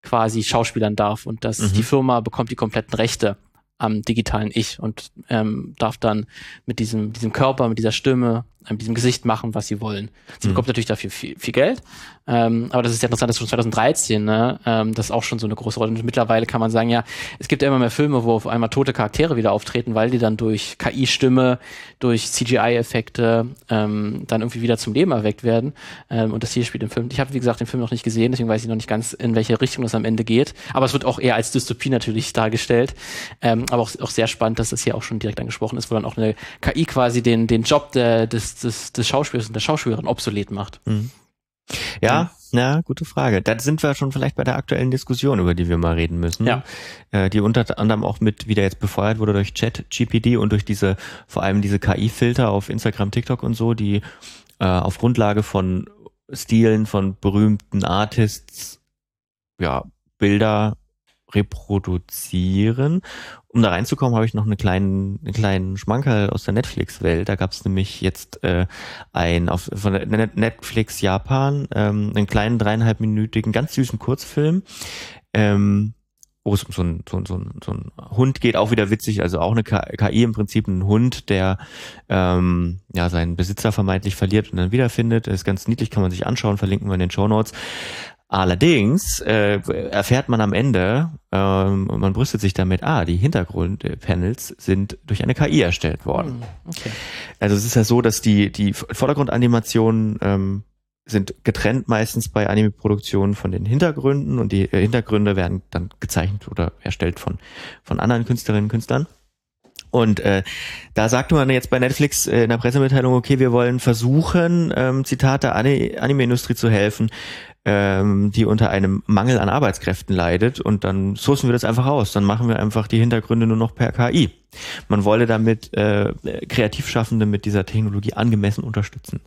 quasi schauspielern darf und dass mhm. die Firma bekommt die kompletten Rechte am digitalen Ich und ähm, darf dann mit diesem, diesem Körper, mit dieser Stimme, mit diesem Gesicht machen, was sie wollen. Sie mhm. bekommt natürlich dafür viel, viel Geld, ähm, aber das ist ja interessant, das ist schon 2013, ne? ähm, das ist auch schon so eine große Rolle. Und mittlerweile kann man sagen, ja, es gibt ja immer mehr Filme, wo auf einmal tote Charaktere wieder auftreten, weil die dann durch KI-Stimme, durch CGI-Effekte ähm, dann irgendwie wieder zum Leben erweckt werden. Ähm, und das hier spielt im Film. Ich habe, wie gesagt, den Film noch nicht gesehen, deswegen weiß ich noch nicht ganz, in welche Richtung das am Ende geht. Aber es wird auch eher als Dystopie natürlich dargestellt. Ähm, aber auch, auch sehr spannend, dass das hier auch schon direkt angesprochen ist, wo dann auch eine KI quasi den, den Job der, des, des, des Schauspielers und der Schauspielerin obsolet macht. Mhm. Ja, ja, gute Frage. Da sind wir schon vielleicht bei der aktuellen Diskussion, über die wir mal reden müssen. Ja. Äh, die unter anderem auch mit wieder jetzt befeuert wurde durch Chat, GPD und durch diese, vor allem diese KI-Filter auf Instagram, TikTok und so, die äh, auf Grundlage von Stilen von berühmten Artists, ja, Bilder reproduzieren. Um da reinzukommen, habe ich noch eine kleinen, einen kleinen Schmankerl aus der Netflix-Welt. Da gab es nämlich jetzt äh, ein auf von Netflix Japan ähm, einen kleinen dreieinhalbminütigen, ganz süßen Kurzfilm. Ähm, wo es um so ein, so, so, so ein Hund geht, auch wieder witzig, also auch eine KI im Prinzip ein Hund, der ähm, ja seinen Besitzer vermeintlich verliert und dann wiederfindet. Ist ganz niedlich, kann man sich anschauen, verlinken wir in den Show Notes. Allerdings äh, erfährt man am Ende, ähm, man brüstet sich damit, ah, die Hintergrundpanels sind durch eine KI erstellt worden. Hm, okay. Also es ist ja so, dass die, die Vordergrundanimationen ähm, sind getrennt meistens bei Anime-Produktionen von den Hintergründen und die äh, Hintergründe werden dann gezeichnet oder erstellt von, von anderen Künstlerinnen und Künstlern. Und äh, da sagte man jetzt bei Netflix äh, in der Pressemitteilung, okay, wir wollen versuchen, ähm, Zitat der Anime-Industrie zu helfen, ähm, die unter einem Mangel an Arbeitskräften leidet und dann sourcen wir das einfach aus. Dann machen wir einfach die Hintergründe nur noch per KI. Man wolle damit äh, Kreativschaffende mit dieser Technologie angemessen unterstützen.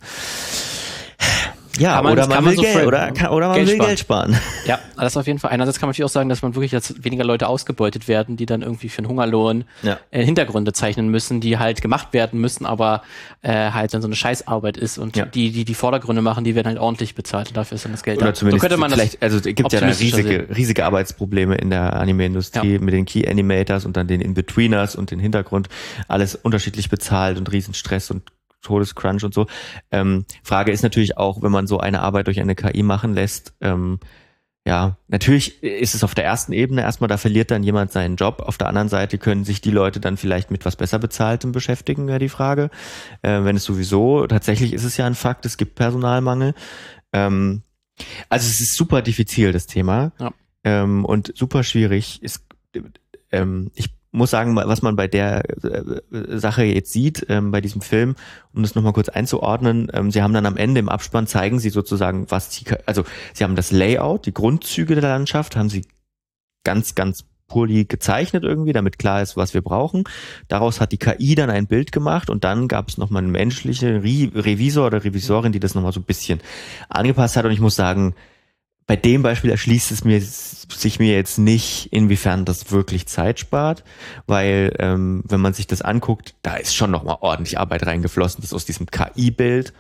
Ja, man, oder, man will so Geld, oder, kann, oder man Geld will sparen. Geld sparen. Ja, das auf jeden Fall. Einerseits kann man natürlich auch sagen, dass man wirklich jetzt weniger Leute ausgebeutet werden, die dann irgendwie für einen Hungerlohn ja. äh, Hintergründe zeichnen müssen, die halt gemacht werden müssen, aber äh, halt dann so eine Scheißarbeit ist und ja. die, die die Vordergründe machen, die werden halt ordentlich bezahlt und dafür ist dann das Geld oder da. Zumindest so könnte man vielleicht, also es gibt ja da riesige, riesige Arbeitsprobleme in der Anime-Industrie ja. mit den Key Animators und dann den In-Betweeners und den Hintergrund, alles unterschiedlich bezahlt und Riesenstress und Todescrunch und so. Ähm, Frage ist natürlich auch, wenn man so eine Arbeit durch eine KI machen lässt, ähm, ja, natürlich ist es auf der ersten Ebene erstmal, da verliert dann jemand seinen Job. Auf der anderen Seite können sich die Leute dann vielleicht mit was besser bezahltem beschäftigen, wäre die Frage. Äh, wenn es sowieso, tatsächlich ist es ja ein Fakt, es gibt Personalmangel. Ähm, also es ist super diffizil, das Thema. Ja. Ähm, und super schwierig. Es, ähm, ich muss sagen, was man bei der äh, Sache jetzt sieht, ähm, bei diesem Film, um das nochmal kurz einzuordnen, ähm, sie haben dann am Ende im Abspann zeigen sie sozusagen, was sie, also sie haben das Layout, die Grundzüge der Landschaft, haben sie ganz, ganz poorly gezeichnet irgendwie, damit klar ist, was wir brauchen. Daraus hat die KI dann ein Bild gemacht und dann gab es nochmal einen menschlichen Re Revisor oder Revisorin, die das nochmal so ein bisschen angepasst hat und ich muss sagen, bei dem Beispiel erschließt es mir sich mir jetzt nicht, inwiefern das wirklich Zeit spart, weil ähm, wenn man sich das anguckt, da ist schon nochmal ordentlich Arbeit reingeflossen, dass aus diesem KI-Bild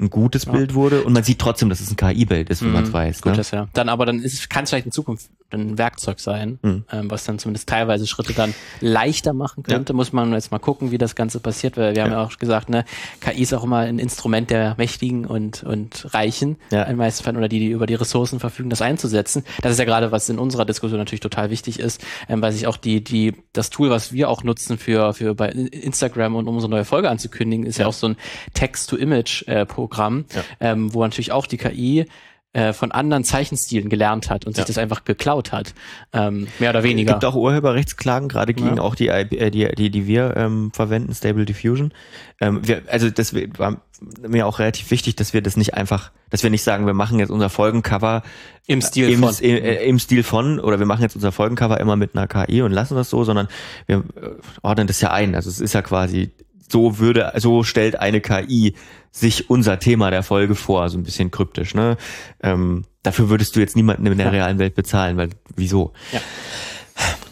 ein gutes ja. Bild wurde und man sieht trotzdem, dass es ein KI-Bild ist, wenn mhm, man es weiß. Gut, ne? das ja. Dann aber dann ist kann es vielleicht in Zukunft ein Werkzeug sein, mhm. ähm, was dann zumindest teilweise Schritte dann leichter machen könnte. Ja. Muss man jetzt mal gucken, wie das Ganze passiert, weil wir haben ja auch gesagt, ne, KI ist auch immer ein Instrument der Mächtigen und, und Reichen, ja. in meisten Fällen, oder die, die über die Ressourcen verfügen, das einzusetzen. Das ist ja gerade, was in unserer Diskussion natürlich total wichtig ist, ähm, weil sich auch die, die, das Tool, was wir auch nutzen für, für bei Instagram und um unsere neue Folge anzukündigen, ist ja, ja auch so ein Text-to-Image-Programm, äh, ähm, wo natürlich auch die KI äh, von anderen Zeichenstilen gelernt hat und sich das einfach geklaut hat, ähm, mehr oder weniger. Es gibt auch Urheberrechtsklagen, gerade gegen ja. auch die, äh, die, die, die wir ähm, verwenden, Stable Diffusion. Ähm, wir, also das war mir auch relativ wichtig, dass wir das nicht einfach, dass wir nicht sagen, wir machen jetzt unser Folgencover im Stil im, von, äh, im Stil von oder wir machen jetzt unser Folgencover immer mit einer KI und lassen das so, sondern wir äh, ordnen das ja ein. Also es ist ja quasi so würde, so stellt eine KI sich unser Thema der Folge vor, so ein bisschen kryptisch. Ne? Ähm, dafür würdest du jetzt niemanden in der ja. realen Welt bezahlen, weil wieso? Ja.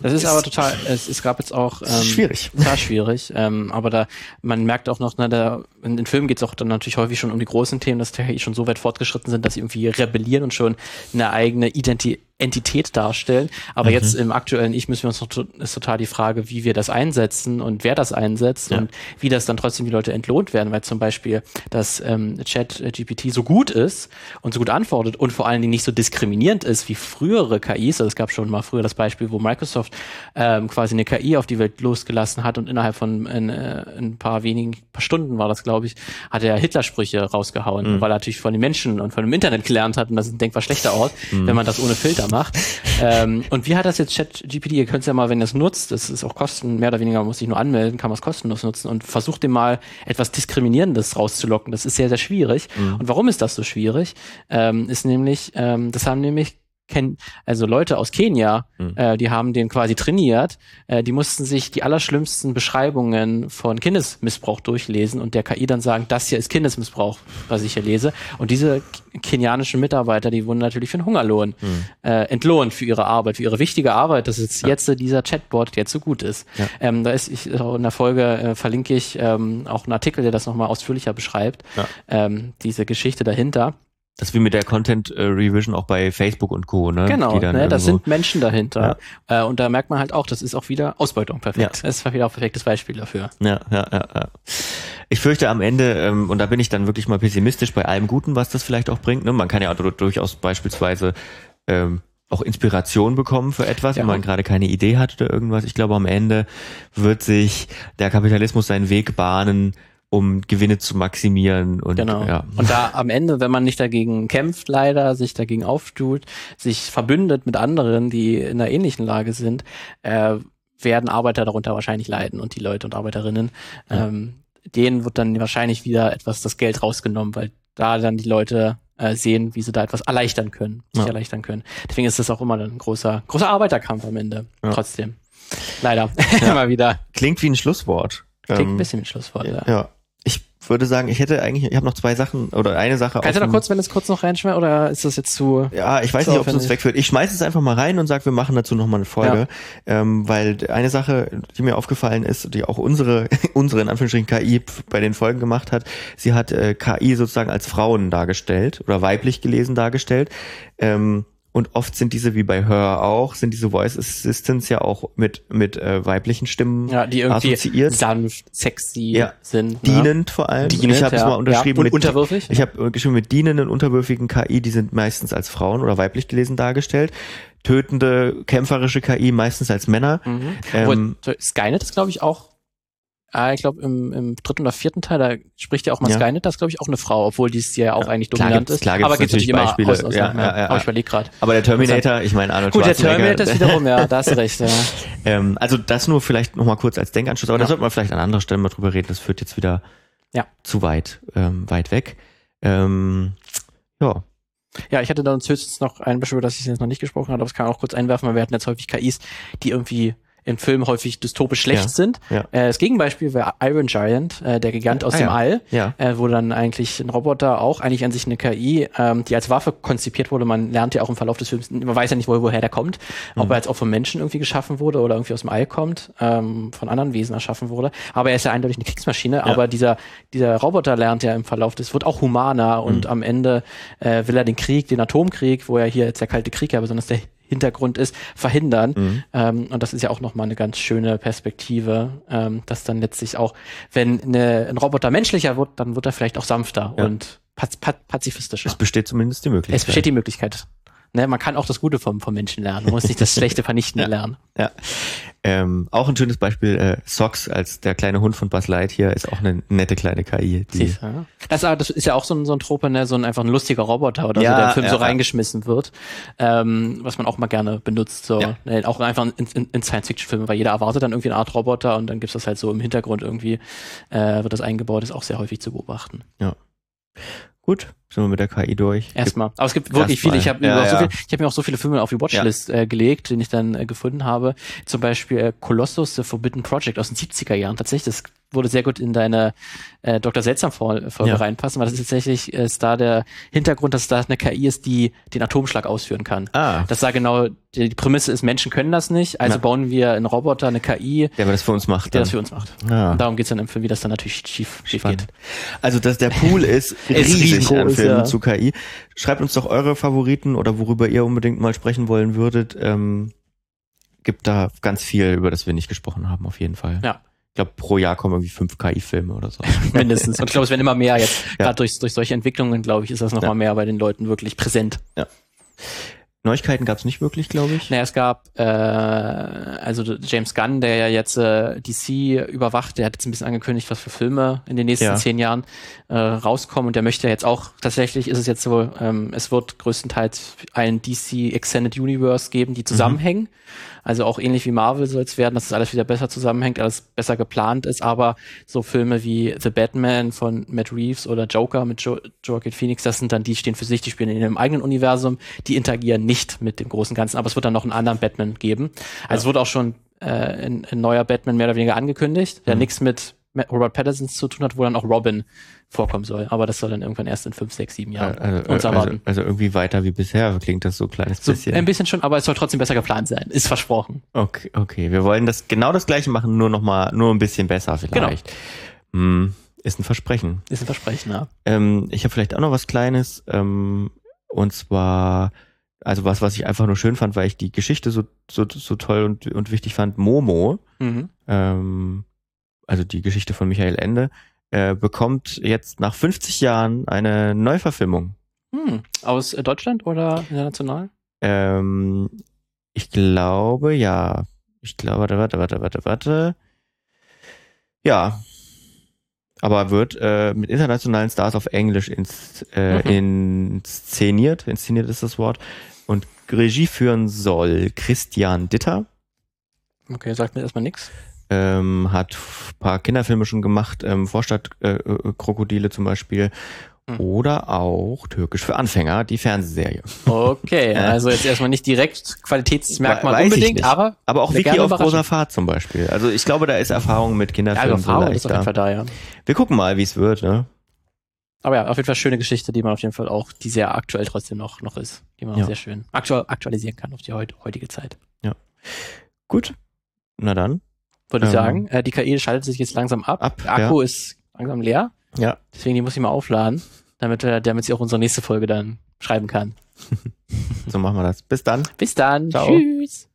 Das ist aber total, es, es gab jetzt auch ähm, schwierig. Total schwierig. Ähm, aber da, man merkt auch noch, na, da, in den Filmen geht es auch dann natürlich häufig schon um die großen Themen, dass die schon so weit fortgeschritten sind, dass sie irgendwie rebellieren und schon eine eigene Identität Entität darstellen. Aber mhm. jetzt im aktuellen Ich müssen wir uns noch, ist total die Frage, wie wir das einsetzen und wer das einsetzt ja. und wie das dann trotzdem die Leute entlohnt werden, weil zum Beispiel das ähm, Chat GPT so gut ist und so gut antwortet und vor allen Dingen nicht so diskriminierend ist wie frühere KIs. Also es gab schon mal früher das Beispiel, wo Microsoft ähm, quasi eine KI auf die Welt losgelassen hat und innerhalb von in, äh, ein paar wenigen paar Stunden war das, glaube ich, hat er Hitler-Sprüche rausgehauen, mhm. weil er natürlich von den Menschen und von dem Internet gelernt hat und das ist ein denkbar schlechter Ort, mhm. wenn man das ohne Filter macht. ähm, und wie hat das jetzt ChatGPT? Ihr könnt es ja mal, wenn ihr es nutzt, das ist auch kosten, mehr oder weniger muss ich nur anmelden, kann man es kostenlos nutzen und versucht dem mal etwas Diskriminierendes rauszulocken. Das ist sehr, sehr schwierig. Mhm. Und warum ist das so schwierig? Ähm, ist nämlich, ähm, das haben nämlich kennen, also Leute aus Kenia, mhm. äh, die haben den quasi trainiert, äh, die mussten sich die allerschlimmsten Beschreibungen von Kindesmissbrauch durchlesen und der KI dann sagen, das hier ist Kindesmissbrauch, was ich hier lese. Und diese kenianischen Mitarbeiter, die wurden natürlich für einen Hungerlohn mhm. äh, entlohnt für ihre Arbeit, für ihre wichtige Arbeit, dass jetzt, ja. jetzt dieser Chatbot jetzt so gut ist. Ja. Ähm, da ist ich in der Folge äh, verlinke ich ähm, auch einen Artikel, der das nochmal ausführlicher beschreibt, ja. ähm, diese Geschichte dahinter. Das ist wie mit der Content äh, Revision auch bei Facebook und Co. Ne? Genau, ne, da sind Menschen dahinter. Ja. Äh, und da merkt man halt auch, das ist auch wieder Ausbeutung perfekt. Ja. Das ist wieder ein perfektes Beispiel dafür. Ja, ja, ja, ja. Ich fürchte am Ende, ähm, und da bin ich dann wirklich mal pessimistisch bei allem Guten, was das vielleicht auch bringt. Ne? Man kann ja auch durchaus beispielsweise ähm, auch Inspiration bekommen für etwas, ja. wenn man gerade keine Idee hat oder irgendwas. Ich glaube, am Ende wird sich der Kapitalismus seinen Weg bahnen, um Gewinne zu maximieren. Und, genau. Ja. Und da am Ende, wenn man nicht dagegen kämpft, leider, sich dagegen auftut, sich verbündet mit anderen, die in einer ähnlichen Lage sind, äh, werden Arbeiter darunter wahrscheinlich leiden und die Leute und Arbeiterinnen. Ja. Ähm, denen wird dann wahrscheinlich wieder etwas das Geld rausgenommen, weil da dann die Leute äh, sehen, wie sie da etwas erleichtern können, sich ja. erleichtern können. Deswegen ist das auch immer ein großer, großer Arbeiterkampf am Ende. Ja. Trotzdem. Leider. Immer wieder. Klingt wie ein Schlusswort. Klingt ein ähm, bisschen wie ein Schlusswort, ja. ja würde sagen, ich hätte eigentlich, ich habe noch zwei Sachen oder eine Sache. Kannst du da kurz, wenn es kurz noch reinschmeißt oder ist das jetzt zu? Ja, ich weiß nicht, ob es uns wegführt. Ich schmeiße es einfach mal rein und sage, wir machen dazu noch mal eine Folge, ja. ähm, weil eine Sache, die mir aufgefallen ist, die auch unsere, unsere in Anführungsstrichen KI bei den Folgen gemacht hat, sie hat äh, KI sozusagen als Frauen dargestellt oder weiblich gelesen dargestellt. Ähm, und oft sind diese, wie bei Hör auch, sind diese Voice Assistants ja auch mit, mit äh, weiblichen Stimmen ja, die irgendwie assoziiert. sanft, sexy ja. sind. Ne? Dienend vor allem. Dienend, ich habe es ja. mal unterschrieben. Ja. Und mit, unterwürfig? Ich habe geschrieben mit dienenden, unterwürfigen KI, die sind meistens als Frauen oder weiblich gelesen dargestellt tötende, kämpferische KI meistens als Männer. Mhm. Ähm, Skynet ist, glaube ich, auch Ah, ich glaube, im, im dritten oder vierten Teil, da spricht ja auch mal ja. Skynet, das ist, glaube ich, auch eine Frau, obwohl die ja auch ja, eigentlich dominant ist. Klar aber gibt natürlich immer Beispiele. Aus, aus ja, ja, ja, aber ich überlege gerade. Aber der Terminator, ich meine Arnold Gut, der Terminator ist wiederum, ja, da hast du recht. Ja. ähm, also das nur vielleicht nochmal kurz als Denkanschluss, aber da sollte man vielleicht an anderer Stelle mal drüber reden, das führt jetzt wieder ja. zu weit, ähm, weit weg. Ähm, ja. Ja, ich hatte da uns höchstens noch ein Beispiel, das ich jetzt noch nicht gesprochen habe, aber das kann auch kurz einwerfen, weil wir hatten jetzt häufig KIs, die irgendwie in Filmen häufig dystopisch schlecht ja, sind. Ja. Äh, das Gegenbeispiel wäre Iron Giant, äh, der Gigant aus ah, dem ja. All, ja. Äh, wo dann eigentlich ein Roboter auch eigentlich an sich eine KI, ähm, die als Waffe konzipiert wurde. Man lernt ja auch im Verlauf des Films, man weiß ja nicht, wo, woher der kommt, mhm. ob er jetzt auch von Menschen irgendwie geschaffen wurde oder irgendwie aus dem All kommt, ähm, von anderen Wesen erschaffen wurde. Aber er ist ja eindeutig eine Kriegsmaschine. Aber dieser dieser Roboter lernt ja im Verlauf des, wird auch humaner und mhm. am Ende äh, will er den Krieg, den Atomkrieg, wo er hier jetzt der Kalte Krieg ja besonders der Hintergrund ist, verhindern. Mhm. Ähm, und das ist ja auch nochmal eine ganz schöne Perspektive, ähm, dass dann letztlich auch, wenn eine, ein Roboter menschlicher wird, dann wird er vielleicht auch sanfter ja. und paz paz pazifistischer. Es besteht zumindest die Möglichkeit. Es besteht die Möglichkeit. Ne, man kann auch das Gute vom, vom Menschen lernen. Man muss nicht das Schlechte vernichten ja. lernen. Ja. Ähm, auch ein schönes Beispiel, äh, Socks als der kleine Hund von Buzz Lightyear ist auch eine nette kleine KI. Die Siehst, ja. das, das ist ja auch so ein, so ein Trope, ne? so ein einfach ein lustiger Roboter oder ja, so, der im Film ja, so reingeschmissen wird, ähm, was man auch mal gerne benutzt. So. Ne? Auch einfach in, in, in Science-Fiction-Filmen, weil jeder erwartet dann irgendwie eine Art Roboter und dann gibt's das halt so im Hintergrund irgendwie, äh, wird das eingebaut, ist auch sehr häufig zu beobachten. Ja. Gut, sind wir mit der KI durch. Erstmal. Aber es gibt wirklich Erstmal. viele. Ich habe Ja, ja, so ja. viel, ich hab mir auch so viele Filme auf die Watchlist äh, gelegt, den ich dann äh, gefunden habe. Zum Beispiel äh, Colossus, The Forbidden Project aus den 70er Jahren. Tatsächlich, das würde sehr gut in deine äh, Dr. Seltsam-Folge Ja. reinpassen, weil das ist tatsächlich äh, ist da der Hintergrund, dass da eine KI ist, die den Atomschlag ausführen kann. Ah. Das war genau, die, die Prämisse ist, Menschen können das nicht, also Ja. bauen wir einen Roboter, eine KI, Der das für uns macht. der dann. das für uns macht. Ah. Und darum geht's dann im Film, wie das dann natürlich schief, schief Spannend. geht. Also, dass der Pool ist Ist riesig an Filmen ja. zu KI. Schreibt uns doch eure Favoriten oder worüber ihr unbedingt mal sprechen wollen würdet. Ähm, gibt da ganz viel, über das wir nicht gesprochen haben, auf jeden Fall. Ja. Ich glaube, pro Jahr kommen irgendwie fünf KI-Filme oder so. Mindestens. Und ich glaube, es werden immer mehr jetzt. Ja. Gerade durch, durch solche Entwicklungen, glaube ich, ist das noch Ja. mal mehr bei den Leuten wirklich präsent. Neuigkeiten gab es nicht wirklich, glaube ich. Naja, es gab äh, also James Gunn, der ja jetzt äh, DC überwacht, der hat jetzt ein bisschen angekündigt, was für Filme in den nächsten Ja. zehn Jahren äh, rauskommen. Und der möchte jetzt auch, tatsächlich ist es jetzt so, ähm, es wird größtenteils ein DC Extended Universe geben, die zusammenhängen. Also auch ähnlich wie Marvel soll es werden, dass es alles wieder besser zusammenhängt, alles besser geplant ist, aber so Filme wie The Batman von Matt Reeves oder Joker mit jo Joaquin Phoenix, das sind dann die, die stehen für sich, die spielen in ihrem eigenen Universum, die interagieren nicht mit dem großen Ganzen, aber es wird dann noch einen anderen Batman geben. Also es wurde auch schon äh, ein, ein neuer Batman mehr oder weniger angekündigt, der nichts mit Robert Pattinson zu tun hat, wo dann auch Robin vorkommen soll. Aber das soll dann irgendwann erst in fünf, sechs, sieben Jahren Also, uns also, erwarten. also irgendwie weiter wie bisher klingt das so ein kleines So, bisschen. ein bisschen schon, aber es soll trotzdem besser geplant sein. Ist versprochen. Okay, okay. Wir wollen das genau das gleiche machen, nur noch mal, nur ein bisschen besser vielleicht. Hm, ist ein Versprechen. Ist ein Versprechen, ja. Ähm, ich habe vielleicht auch noch was Kleines. Ähm, und zwar, also was, was ich einfach nur schön fand, weil ich die Geschichte so, so, so toll und, und wichtig fand. Momo, Mhm. ähm, also die Geschichte von Michael Ende, äh, bekommt jetzt nach 50 Jahren eine Neuverfilmung. Hm. Aus Deutschland oder international? Ähm, ich glaube, ja. Ich glaube, warte, warte, warte, warte, warte. Ja. Aber wird äh, mit internationalen Stars auf Englisch ins, äh, inszeniert. Inszeniert ist das Wort. Und Regie führen soll Christian Ditter. Okay, sagt mir erstmal nix. Ähm, hat ein paar Kinderfilme schon gemacht, ähm, Vorstadtkrokodile äh, Krokodile zum Beispiel. Hm. Oder auch Türkisch für Anfänger, die Fernsehserie. Okay, Ja. also jetzt erstmal nicht direkt Qualitätsmerkmal unbedingt, aber Aber auch Wiki auf großer Fahrt zum Beispiel. Also ich glaube, da ist Erfahrung mit ja, Kinderfilmen so Erfahrung ist auf jeden da. Fall da, ja. Wir gucken mal, wie es wird. Ne? Aber ja, auf jeden Fall schöne Geschichte, die man auf jeden Fall auch, die sehr aktuell trotzdem noch, noch ist, die man Ja. auch sehr schön aktu aktualisieren kann auf die heut heutige Zeit. Gut, na dann. Würde ich Ähm, sagen. Äh, die KI schaltet sich jetzt langsam ab. Ab, Der Akku ist langsam leer, Ja, deswegen die muss ich mal aufladen, damit, äh, damit sie auch unsere nächste Folge dann schreiben kann. so machen wir das. Bis dann. Bis dann. Ciao. Tschüss.